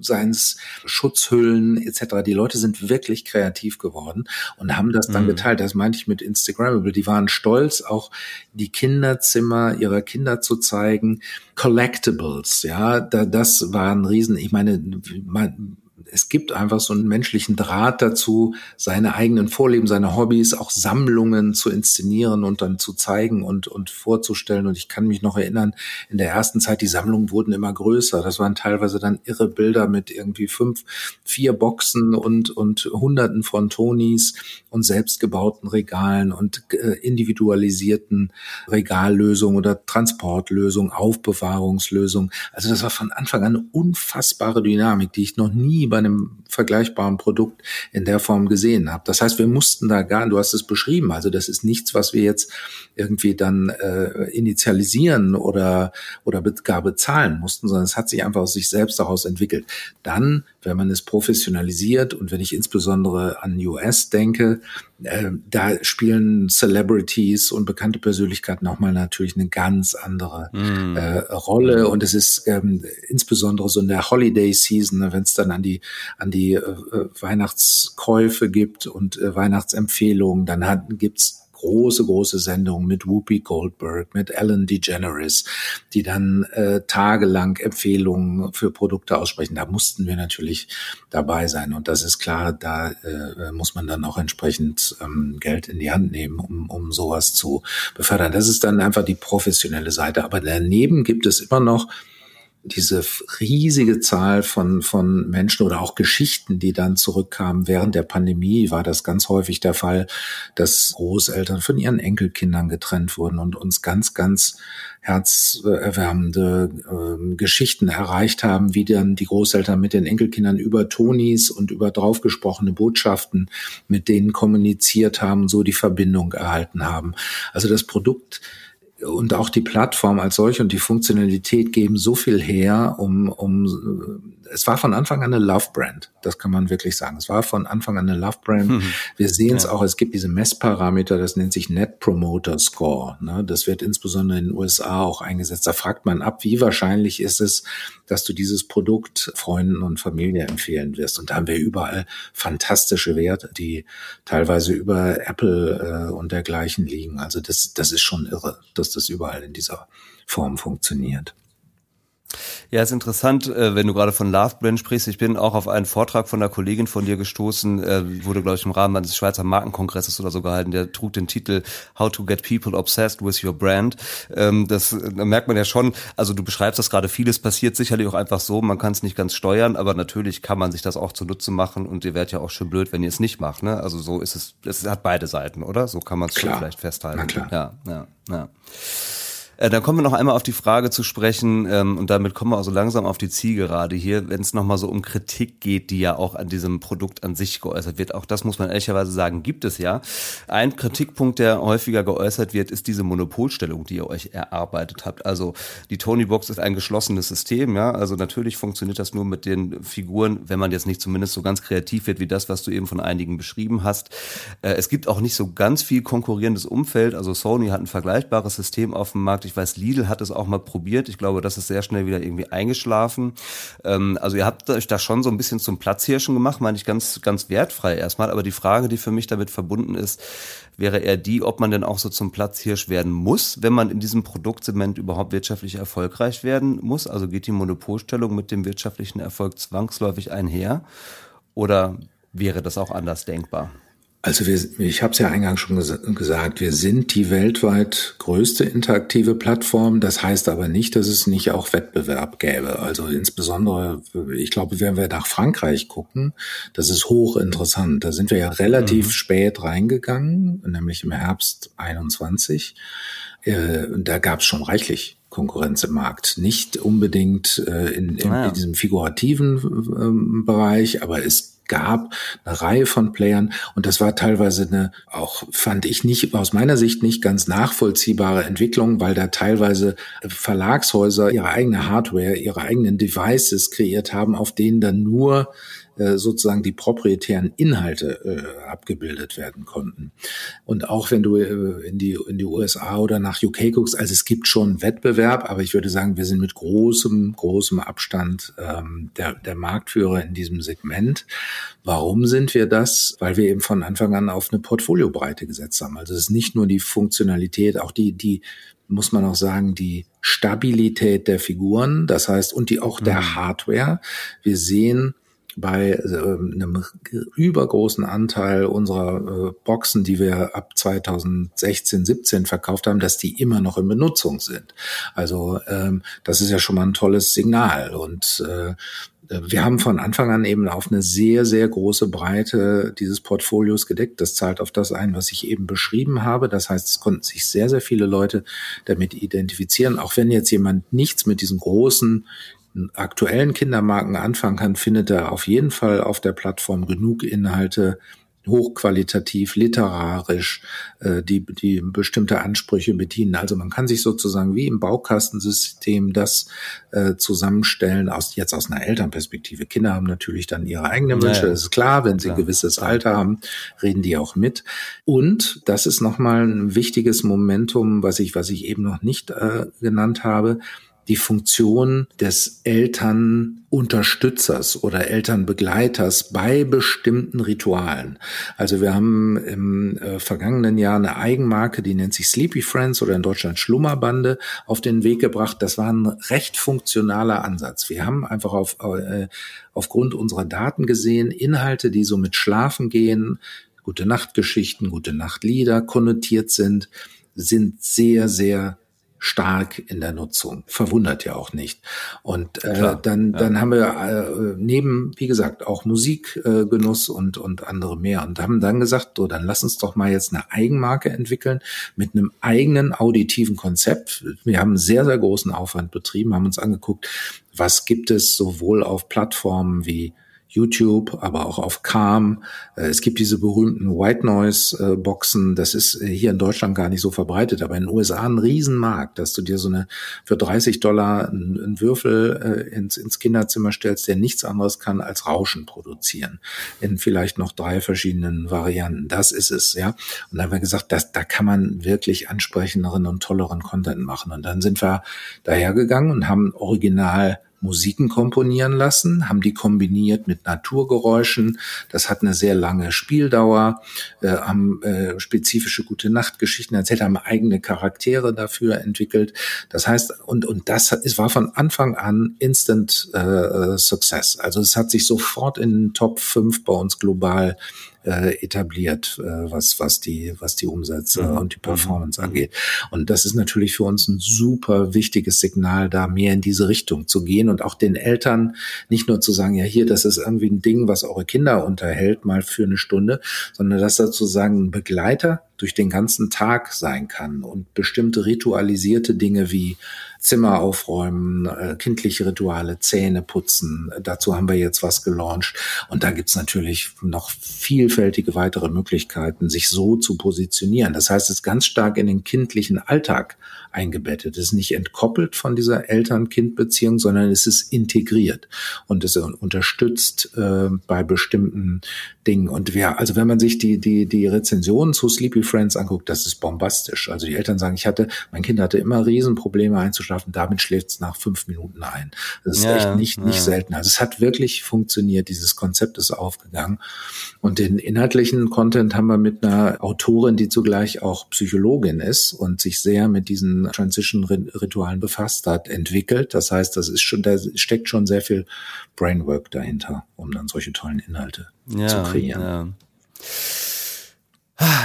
seien es Schutzhüllen etc. Die Leute sind wirklich kreativ geworden und haben das dann mhm. geteilt. Das meinte ich mit Instagram. Die waren stolz, auch die Kinderzimmer ihrer Kinder zu zeigen. Collectibles, ja, da, das war ein Riesen. Ich meine, man, es gibt einfach so einen menschlichen Draht dazu, seine eigenen Vorleben, seine Hobbys, auch Sammlungen zu inszenieren und dann zu zeigen und, und vorzustellen. Und ich kann mich noch erinnern, in der ersten Zeit, die Sammlungen wurden immer größer. Das waren teilweise dann irre Bilder mit irgendwie fünf, vier Boxen und, und hunderten von Tonis und selbstgebauten Regalen und äh, individualisierten Regallösungen oder Transportlösungen, Aufbewahrungslösungen. Also das war von Anfang an eine unfassbare Dynamik, die ich noch nie bei einem vergleichbaren Produkt in der Form gesehen habe. Das heißt, wir mussten da gar, du hast es beschrieben, also das ist nichts, was wir jetzt irgendwie dann äh, initialisieren oder oder gar bezahlen mussten, sondern es hat sich einfach aus sich selbst daraus entwickelt. Dann, wenn man es professionalisiert und wenn ich insbesondere an US denke, äh, da spielen Celebrities und bekannte Persönlichkeiten nochmal natürlich eine ganz andere mm. äh, Rolle und es ist ähm, insbesondere so in der Holiday Season, ne, wenn es dann an die an die äh, äh, Weihnachtskäufe gibt und äh, Weihnachtsempfehlungen, dann hat, gibt's große, große Sendungen mit Whoopi Goldberg, mit Ellen DeGeneres, die dann äh, tagelang Empfehlungen für Produkte aussprechen. Da mussten wir natürlich dabei sein. Und das ist klar, da äh, muss man dann auch entsprechend ähm, Geld in die Hand nehmen, um, um sowas zu befördern. Das ist dann einfach die professionelle Seite. Aber daneben gibt es immer noch diese riesige Zahl von, von Menschen oder auch Geschichten, die dann zurückkamen während der Pandemie, war das ganz häufig der Fall, dass Großeltern von ihren Enkelkindern getrennt wurden und uns ganz, ganz herzerwärmende äh, Geschichten erreicht haben, wie dann die Großeltern mit den Enkelkindern über Tonis und über draufgesprochene Botschaften mit denen kommuniziert haben, so die Verbindung erhalten haben. Also das Produkt und auch die Plattform als solche und die Funktionalität geben so viel her, um, um es war von Anfang an eine Love Brand. Das kann man wirklich sagen. Es war von Anfang an eine Love Brand. Mhm. Wir sehen es ja. auch, es gibt diese Messparameter, das nennt sich Net Promoter Score. Ne? Das wird insbesondere in den USA auch eingesetzt. Da fragt man ab, wie wahrscheinlich ist es, dass du dieses Produkt Freunden und Familie empfehlen wirst. Und da haben wir überall fantastische Werte, die teilweise über Apple äh, und dergleichen liegen. Also das, das ist schon irre, dass das überall in dieser Form funktioniert. Ja, ist interessant, äh, wenn du gerade von Love Brand sprichst. Ich bin auch auf einen Vortrag von einer Kollegin von dir gestoßen, äh, wurde, glaube ich, im Rahmen eines Schweizer Markenkongresses oder so gehalten. Der trug den Titel How to Get People Obsessed with Your Brand. Ähm, das da merkt man ja schon, also du beschreibst das gerade, vieles passiert sicherlich auch einfach so, man kann es nicht ganz steuern, aber natürlich kann man sich das auch zunutze machen und ihr werdet ja auch schön blöd, wenn ihr es nicht macht. Ne? Also so ist es, es hat beide Seiten, oder? So kann man es vielleicht festhalten. Na klar. Ja, ja, ja. Äh, dann kommen wir noch einmal auf die Frage zu sprechen, ähm, und damit kommen wir auch so langsam auf die Zielgerade hier, wenn es nochmal so um Kritik geht, die ja auch an diesem Produkt an sich geäußert wird. Auch das muss man ehrlicherweise sagen, gibt es ja. Ein Kritikpunkt, der häufiger geäußert wird, ist diese Monopolstellung, die ihr euch erarbeitet habt. Also die Tony Box ist ein geschlossenes System, ja. Also natürlich funktioniert das nur mit den Figuren, wenn man jetzt nicht zumindest so ganz kreativ wird wie das, was du eben von einigen beschrieben hast. Äh, es gibt auch nicht so ganz viel konkurrierendes Umfeld. Also Sony hat ein vergleichbares System auf dem Markt Ich weiß, Lidl hat es auch mal probiert. Ich glaube, das ist sehr schnell wieder irgendwie eingeschlafen. Ähm, also ihr habt euch da schon so ein bisschen zum Platzhirschen gemacht, meine ich ganz, ganz wertfrei erstmal. Aber die Frage, die für mich damit verbunden ist, wäre eher die, ob man denn auch so zum Platzhirsch werden muss, wenn man in diesem Produktsegment überhaupt wirtschaftlich erfolgreich werden muss. Also geht die Monopolstellung mit dem wirtschaftlichen Erfolg zwangsläufig einher? Oder wäre das auch anders denkbar? Also wir, ich habe es ja eingangs schon ges gesagt, wir sind die weltweit größte interaktive Plattform. Das heißt aber nicht, dass es nicht auch Wettbewerb gäbe. Also insbesondere, ich glaube, wenn wir nach Frankreich gucken, das ist hochinteressant. Da sind wir ja relativ mhm. spät reingegangen, nämlich im Herbst 21. Äh, da gab es schon reichlich Konkurrenz im Markt. Nicht unbedingt äh, in, in, ah ja. in diesem figurativen äh, Bereich, aber es gab, eine Reihe von Playern. Und das war teilweise eine, auch fand ich nicht, aus meiner Sicht nicht ganz nachvollziehbare Entwicklung, weil da teilweise Verlagshäuser ihre eigene Hardware, ihre eigenen Devices kreiert haben, auf denen dann nur äh, sozusagen die proprietären Inhalte äh, abgebildet werden konnten. Und auch wenn du äh, in die in die USA oder nach UK guckst, also es gibt schon Wettbewerb, aber ich würde sagen, wir sind mit großem großem Abstand ähm, der der Marktführer in diesem Segment. Warum sind wir das? Weil wir eben von Anfang an auf eine Portfoliobreite gesetzt haben. Also es ist nicht nur die Funktionalität, auch die die muss man auch sagen, die Stabilität der Figuren, das heißt, und die auch der mhm. Hardware. Wir sehen bei äh, einem übergroßen Anteil unserer äh, Boxen, die wir ab 2016, 17 verkauft haben, dass die immer noch in Benutzung sind. Also ähm, das ist ja schon mal ein tolles Signal. Und äh, wir haben von Anfang an eben auf eine sehr, sehr große Breite dieses Portfolios gedeckt. Das zahlt auf das ein, was ich eben beschrieben habe. Das heißt, es konnten sich sehr, sehr viele Leute damit identifizieren. Auch wenn jetzt jemand nichts mit diesen großen aktuellen Kindermarken anfangen kann, findet er auf jeden Fall auf der Plattform genug Inhalte, hochqualitativ, literarisch, äh, die, die bestimmte Ansprüche bedienen. Also man kann sich sozusagen wie im Baukastensystem das äh, zusammenstellen, aus, jetzt aus einer Elternperspektive. Kinder haben natürlich dann ihre eigenen Wünsche, naja. das ist klar, wenn sie klar. ein gewisses Alter haben, reden die auch mit. Und das ist nochmal ein wichtiges Momentum, was ich, was ich eben noch nicht äh, genannt habe die Funktion des Elternunterstützers oder Elternbegleiters bei bestimmten Ritualen. Also wir haben im äh, vergangenen Jahr eine Eigenmarke, die nennt sich Sleepy Friends oder in Deutschland Schlummerbande auf den Weg gebracht. Das war ein recht funktionaler Ansatz. Wir haben einfach auf, äh, aufgrund unserer Daten gesehen, Inhalte, die so mit Schlafen gehen, gute Nachtgeschichten, gute Nachtlieder konnotiert sind, sind sehr, sehr stark in der Nutzung. Verwundert ja auch nicht. Und äh, Klar, dann, ja. dann haben wir äh, neben, wie gesagt, auch Musikgenuss äh, und, und andere mehr. Und haben dann gesagt, so, dann lass uns doch mal jetzt eine Eigenmarke entwickeln mit einem eigenen auditiven Konzept. Wir haben sehr, sehr großen Aufwand betrieben, haben uns angeguckt, was gibt es sowohl auf Plattformen wie YouTube, aber auch auf Calm. Äh, es gibt diese berühmten White Noise äh, Boxen. Das ist äh, hier in Deutschland gar nicht so verbreitet, aber in den USA ein Riesenmarkt, dass du dir so eine für 30 Dollar einen Würfel ins, ins Kinderzimmer stellst, der nichts anderes kann als Rauschen produzieren. In vielleicht noch drei verschiedenen Varianten. Das ist es, ja. Und da haben wir gesagt, dass, da kann man wirklich ansprechenderen und tolleren Content machen. Und dann sind wir dahergegangen und haben original Musiken komponieren lassen, haben die kombiniert mit Naturgeräuschen. Das hat eine sehr lange Spieldauer, äh, haben äh, spezifische gute Nachtgeschichten erzählt, haben eigene Charaktere dafür entwickelt. Das heißt, und, und das es war von Anfang an Instant äh, Success. Also es hat sich sofort in den Top 5 bei uns global äh, etabliert, äh, was, was, die, was die Umsätze mhm. und die Performance mhm. angeht. Und das ist natürlich für uns ein super wichtiges Signal, da mehr in diese Richtung zu gehen und auch den Eltern nicht nur zu sagen, ja, hier, das ist irgendwie ein Ding, was eure Kinder unterhält, mal für eine Stunde, sondern dass sozusagen ein Begleiter durch den ganzen Tag sein kann und bestimmte ritualisierte Dinge wie Zimmer aufräumen, äh, kindliche Rituale, Zähne putzen. Dazu haben wir jetzt was gelauncht. Und da gibt's natürlich noch vielfältige weitere Möglichkeiten, sich so zu positionieren. Das heißt, es ganz stark in den kindlichen Alltag eingebettet. Es ist nicht entkoppelt von dieser Eltern-Kind-Beziehung, sondern es ist integriert und es unterstützt äh, bei bestimmten Dingen. Und wer, also wenn man sich die, die, die Rezensionen zu Sleepy Friends anguckt, das ist bombastisch. Also die Eltern sagen, ich hatte, mein Kind hatte immer Riesenprobleme einzuschlafen, damit schläft es nach fünf Minuten ein. Das ist ja, echt nicht, ja. nicht selten. Also es hat wirklich funktioniert, dieses Konzept ist aufgegangen. Und den inhaltlichen Content haben wir mit einer Autorin, die zugleich auch Psychologin ist und sich sehr mit diesen Transition-Ritualen befasst hat, entwickelt. Das heißt, das ist schon, da steckt schon sehr viel Brainwork dahinter, um dann solche tollen Inhalte ja, zu kreieren. Ja.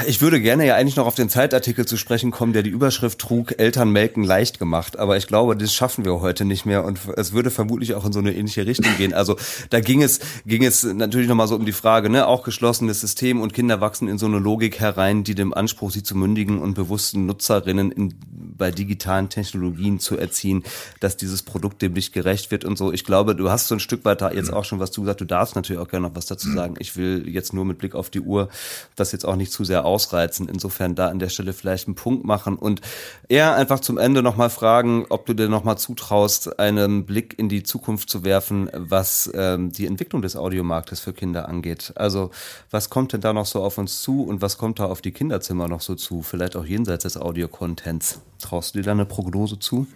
Ich würde gerne ja eigentlich noch auf den Zeitartikel zu sprechen kommen, der die Überschrift trug, Eltern melken leicht gemacht. Aber ich glaube, das schaffen wir heute nicht mehr und es würde vermutlich auch in so eine ähnliche Richtung gehen. Also da ging es, ging es natürlich nochmal so um die Frage, ne, auch geschlossenes System und Kinder wachsen in so eine Logik herein, die dem Anspruch, sie zu mündigen und bewussten Nutzerinnen in, bei digitalen Technologien zu erziehen, dass dieses Produkt dem nicht gerecht wird und so. Ich glaube, du hast so ein Stück weit da jetzt auch schon was zu gesagt. Du darfst natürlich auch gerne noch was dazu sagen. Ich will jetzt nur mit Blick auf die Uhr das jetzt auch nicht zu sehr ausreizen. Insofern da an der Stelle vielleicht einen Punkt machen und eher einfach zum Ende nochmal fragen, ob du dir nochmal zutraust, einen Blick in die Zukunft zu werfen, was ähm, die Entwicklung des Audiomarktes für Kinder angeht. Also was kommt denn da noch so auf uns zu und was kommt da auf die Kinderzimmer noch so zu? Vielleicht auch jenseits des Audio-Contents. Traust du dir da eine Prognose zu?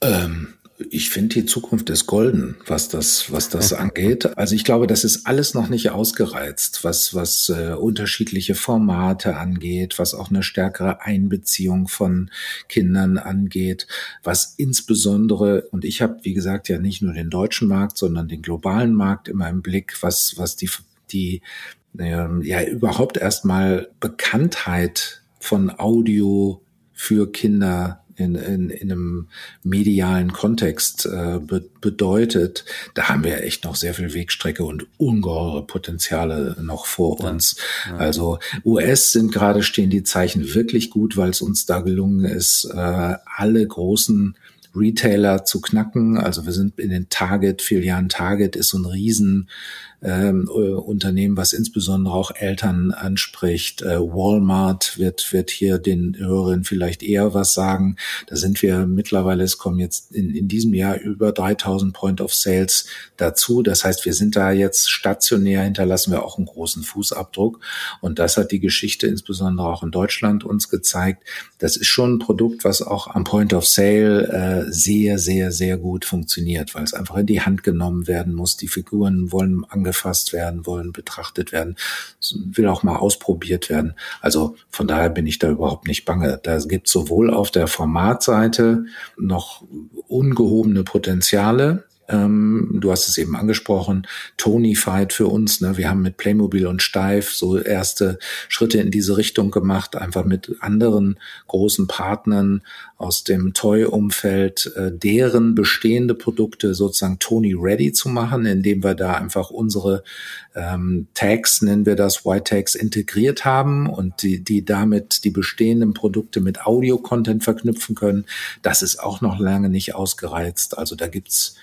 Ähm, ich finde die Zukunft ist golden, was das, was das angeht. Also ich glaube, das ist alles noch nicht ausgereizt, was, was äh, unterschiedliche Formate angeht, was auch eine stärkere Einbeziehung von Kindern angeht, was insbesondere, und ich habe, wie gesagt, ja nicht nur den deutschen Markt, sondern den globalen Markt immer im Blick, was, was die, die äh, ja überhaupt erstmal Bekanntheit von Audio für Kinder in, in, in einem medialen Kontext äh, be bedeutet, da haben wir echt noch sehr viel Wegstrecke und ungeheure Potenziale noch vor uns. Ja, ja. Also US sind gerade stehen die Zeichen wirklich gut, weil es uns da gelungen ist, äh, alle großen Retailer zu knacken. Also wir sind in den Target-Filialen. Target ist so ein riesen ähm, äh, Unternehmen, was insbesondere auch Eltern anspricht. Äh, Walmart wird, wird hier den Hörern vielleicht eher was sagen. Da sind wir mittlerweile, es kommen jetzt in, in diesem Jahr über 3000 Point of Sales dazu. Das heißt, wir sind da jetzt stationär, hinterlassen wir auch einen großen Fußabdruck. Und das hat die Geschichte insbesondere auch in Deutschland uns gezeigt. Das ist schon ein Produkt, was auch am Point of Sale äh, sehr, sehr, sehr gut funktioniert, weil es einfach in die Hand genommen werden muss. Die Figuren wollen angefasst werden, wollen betrachtet werden, will auch mal ausprobiert werden. Also von daher bin ich da überhaupt nicht bange. Da gibt sowohl auf der Formatseite noch ungehobene Potenziale, ähm, du hast es eben angesprochen, Tony-Fight für uns. Ne? Wir haben mit Playmobil und Steif so erste Schritte in diese Richtung gemacht, einfach mit anderen großen Partnern aus dem Toy-Umfeld, äh, deren bestehende Produkte sozusagen Tony-ready zu machen, indem wir da einfach unsere ähm, Tags, nennen wir das, White Tags, integriert haben und die, die damit die bestehenden Produkte mit Audio-Content verknüpfen können. Das ist auch noch lange nicht ausgereizt. Also da gibt's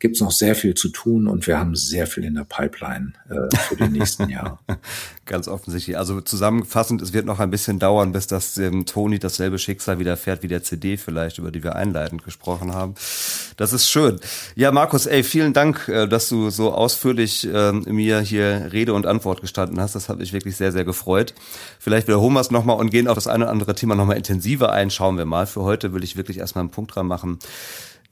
gibt es noch sehr viel zu tun und wir haben sehr viel in der Pipeline äh, für die nächsten Jahre. Ganz offensichtlich. Also zusammenfassend, es wird noch ein bisschen dauern, bis das dem Toni dasselbe Schicksal widerfährt wie der CD vielleicht, über die wir einleitend gesprochen haben. Das ist schön. Ja, Markus, ey, vielen Dank, äh, dass du so ausführlich äh, mir hier Rede und Antwort gestanden hast. Das hat mich wirklich sehr, sehr gefreut. Vielleicht wiederholen wir es nochmal und gehen auf das eine oder andere Thema nochmal intensiver ein. Schauen wir mal. Für heute will ich wirklich erstmal einen Punkt dran machen.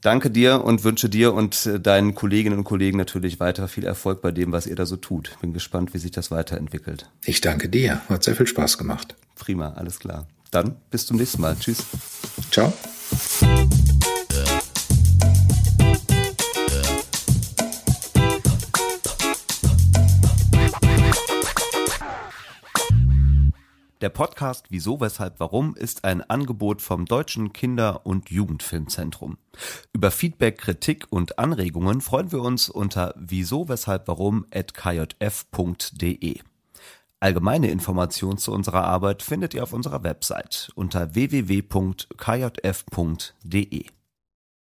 Danke dir und wünsche dir und äh, deinen Kolleginnen und Kollegen natürlich weiter viel Erfolg bei dem, was ihr da so tut. Bin gespannt, wie sich das weiterentwickelt. Ich danke dir. Hat sehr viel Spaß gemacht. Prima, alles klar. Dann bis zum nächsten Mal. Tschüss. Ciao. Der Podcast Wieso, Weshalb, Warum ist ein Angebot vom Deutschen Kinder- und Jugendfilmzentrum. Über Feedback, Kritik und Anregungen freuen wir uns unter wieso, weshalb, warum at kjf.de. Allgemeine Informationen zu unserer Arbeit findet ihr auf unserer Website unter www.kjf.de.